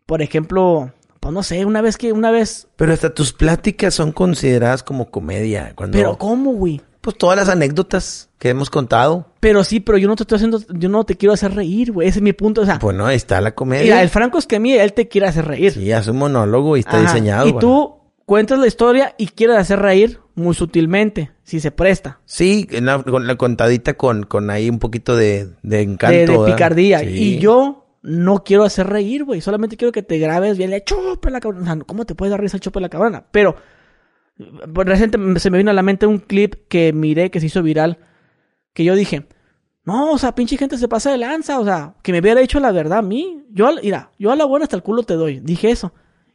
por ejemplo, pues no sé, una vez que, una vez, Pero hasta tus pláticas son consideradas como comedia. Cuando, pero ¿cómo, güey? Pues todas las anécdotas que hemos contado. Pero sí, pero yo no te estoy haciendo, yo no te quiero hacer reír, güey. Ese es mi punto. O sea, Bueno, ahí está la comedia. mira, el Franco es que a mí, él te quiere hacer reír. Sí, hace un monólogo y está Ajá, diseñado. Y tú cuentas la historia y quieres hacer reír muy sutilmente, si se presta. Sí, la, con la contadita con, con ahí un poquito de, de encanto. de, picardía. Sí. Y yo no quiero hacer reír, güey. Solamente quiero que te grabes bien. Le chupe la cabrona. O sea, ¿cómo te puedes dar risa chupe la cabrona? Pero pues, reciente se me vino a la mente un clip que miré que se hizo viral. Que yo dije, no, o sea, pinche gente se pasa de lanza. O sea, que me hubiera dicho la verdad a mí. Yo, mira, yo a la buena hasta el culo te doy. Dije eso.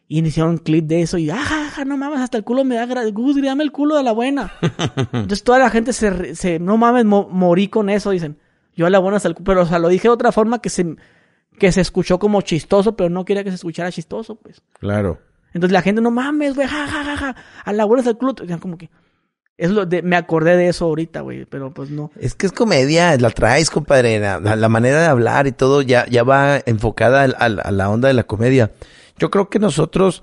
Y iniciaron un clip de eso y, ah, no mames, hasta el culo me da Gus, dame el culo de la buena. Entonces toda la gente se, se no mames, mo- morí con eso, dicen. Yo a la buena hasta el culo, pero o sea, lo dije de otra forma que se, que se escuchó como chistoso, pero no quería que se escuchara chistoso, pues. Claro. Entonces la gente, no mames, güey, ja, ja, ja, ja, a la buena hasta el culo. O como que, es lo de, me acordé de eso ahorita, güey, pero pues no. Es que es comedia, la traes, compadre. La, manera de hablar y todo ya, ya va enfocada a, la onda de la comedia. Yo creo que nosotros,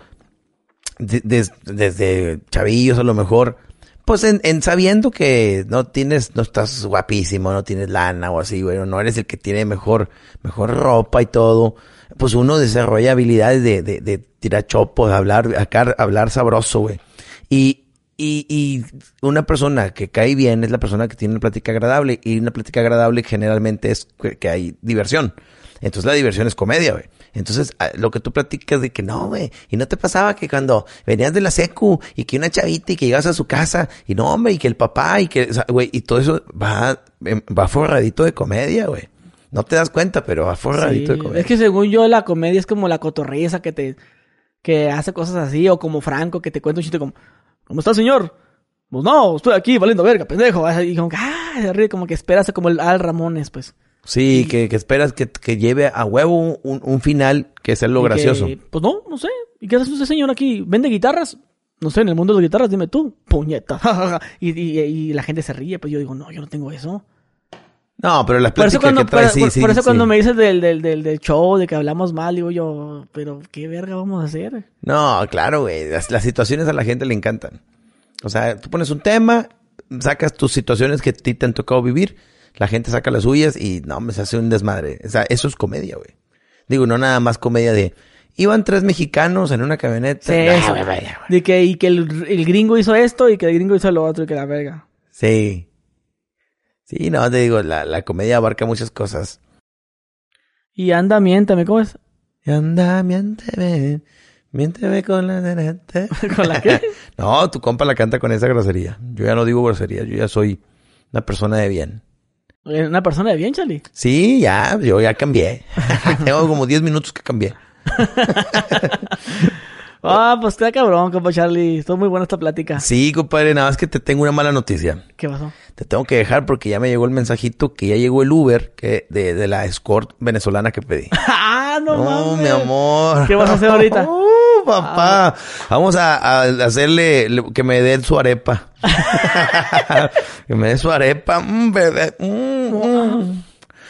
de- des- desde chavillos a lo mejor, pues en, en sabiendo que no tienes, no estás guapísimo, no tienes lana o así, güey, no eres el que tiene mejor, mejor ropa y todo, pues uno desarrolla habilidades de, de, de tirar chopos, hablar, acá, hablar sabroso, güey. Y, y, y una persona que cae bien es la persona que tiene una plática agradable. Y una plática agradable generalmente es que, hay diversión. Entonces la diversión es comedia, güey. Entonces, a- lo que tú platicas de que no, güey, y no te pasaba que cuando venías de la secu y que una chavita y que llegas a su casa y no, hombre, y que el papá y que, y todo eso va, em, va forradito de comedia, güey. No te das cuenta, pero va forradito Sí, de comedia. Es que según yo, la comedia es como la cotorriza que te, que hace cosas así, o como Franco que te cuenta un chiste como, ¿cómo está señor? Pues no, estoy aquí valiendo verga, pendejo. Y como que, ah, se ríe, como que esperas como el Al Ramones, pues. Sí, que, que esperas que, que lleve a huevo un, un final que sea lo Y que, gracioso. pues no, no sé. ¿Y qué hace usted, señor, aquí? ¿Vende guitarras? No sé, en el mundo de las guitarras, dime tú. Puñeta. y, y, y la gente se ríe, pues yo digo, no, yo no tengo eso. No, pero las Por eso pláticas cuando, que traes, por, sí, por- sí, por eso sí. cuando me dices del, del, del, del show, de que hablamos mal, digo yo, pero ¿qué verga vamos a hacer? No, claro, güey. Las, las situaciones a la gente le encantan. O sea, tú pones un tema, sacas tus situaciones que a ti te han tocado vivir, la gente saca las suyas y no, me se hace un desmadre. O sea, eso es comedia, güey. Digo, no nada más comedia de iban tres mexicanos en una camioneta. Sí, No, eso. güey, güey, güey. De que, y que el, el gringo hizo esto y que el gringo hizo lo otro y que la verga. Sí. Sí, no, te digo, la, la comedia abarca muchas cosas. Y anda, miéntame, ¿cómo es? Y anda, miénteme, miénteme con la dereta. ¿Con la qué? No, tu compa la canta con esa grosería. Yo ya no digo grosería, yo ya soy una persona de bien. Una persona de bien, Charlie. Sí, ya, yo ya cambié. Tengo como 10 minutos que cambié. Ah, pues está cabrón, compa Charlie. Estuvo muy buena esta plática. Sí, compadre, nada más que te tengo una mala noticia. ¿Qué pasó? Te tengo que dejar porque ya me llegó el mensajito que ya llegó el Uber que de, de la escort venezolana que pedí. ¡Ah, no, No, mames! mi amor. ¿Qué vas a hacer ahorita? Uh, papá. Vamos a, a hacerle le- que me dé su arepa. que me dé su arepa. Mm, bebé. Mm, mm.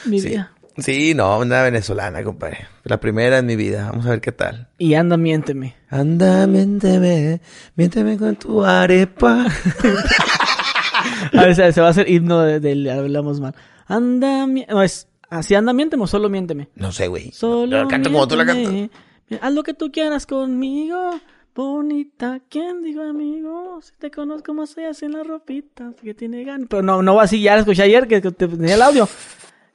Mi Sí. vida. Sí, no, una venezolana, compadre. La primera en mi vida. Vamos a ver qué tal. Y anda, miénteme. Anda, miénteme, miénteme con tu arepa. A ver, se, se va a hacer himno de- del hablamos mal. Anda, mi- no es así anda, miénteme o solo miénteme. No sé, güey. Solo Lo canto como tú la miénteme, cantas. Haz lo que tú quieras conmigo. Bonita, ¿quién dijo amigo? Si te conozco más allá en la ropita, que tiene ganas. Pero no, no va así, ya lo escuché ayer que, que te tenía el audio.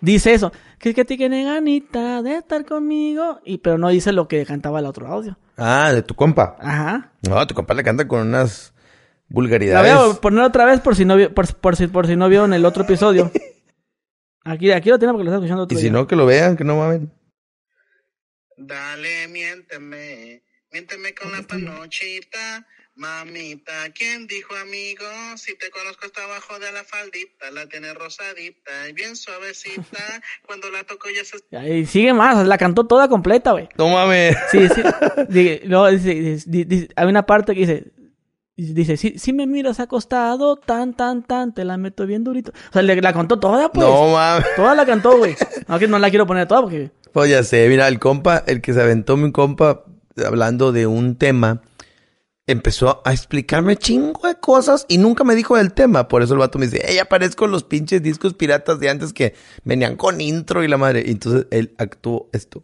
Dice eso, que es que tiene ganita de estar conmigo. Y pero no dice lo que cantaba el otro audio. Ah, de tu compa. Ajá. No, tu compa le canta con unas La vulgaridades. voy a poner otra vez por si no vi- por, por si, por si no vieron el otro episodio. Aquí, aquí lo tiene porque lo está escuchando Y otro si día. no, que lo vean, que no mamen. Dale, miénteme, miénteme con la panochita, mamita. ¿Quién dijo amigo? Si te conozco está abajo de la faldita, la tiene rosadita y bien suavecita. Cuando la toco ya se Y sigue más, la cantó toda completa, güey. No mames. Sí, sí. Dice- luego dice, dice- di- dice- hay una parte que dice, dice, si, si me miras acostado, tan, tan, tan, te la meto bien durito. O sea, le, la contó toda, pues. No mames. Toda la cantó, güey. No, que no la quiero poner toda porque... Pues ya sé, mira, el compa, el que se aventó mi compa hablando de un tema, empezó a explicarme chingo de cosas y nunca me dijo del tema. Por eso el vato me dice, ella aparezco en los pinches discos piratas de antes que venían con intro y la madre. Y entonces él actuó esto.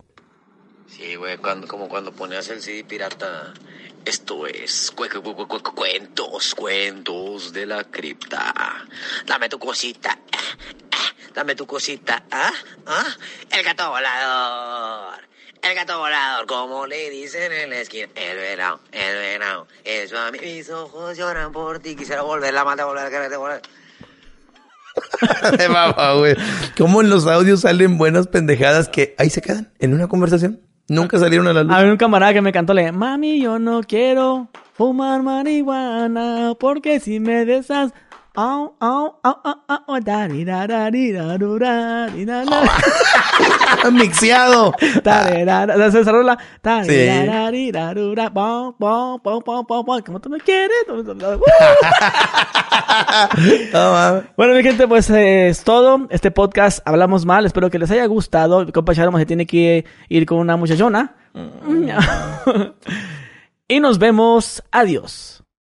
Sí, güey, cuando, como cuando ponías el CD pirata. Esto es cu- cu- cu- cu- cu- cuentos, cuentos de la cripta. Dame tu cosita, ah, ah, dame tu cosita, ah, ah. El gato volador, el gato volador, como le dicen en la esquina. El verano, el verano, eso a mí, mis ojos lloran por ti. Quisiera volver, la mata, volver, quererte volver. De mamá, güey. Como en los audios salen buenas pendejadas que ahí se quedan en una conversación. Nunca salieron a la luz. Había un camarada que me cantó, le dije, mami, yo no quiero fumar marihuana, porque si me besas... Au, dari. Mixeado. ¿Se pom, pom. ¿Cómo tú me quieres? Mames. Bueno, mi gente, pues eh, es todo. Este podcast hablamos mal. Espero que les haya gustado. Mi compa se tiene que ir con una muchachona. y nos vemos. Adiós.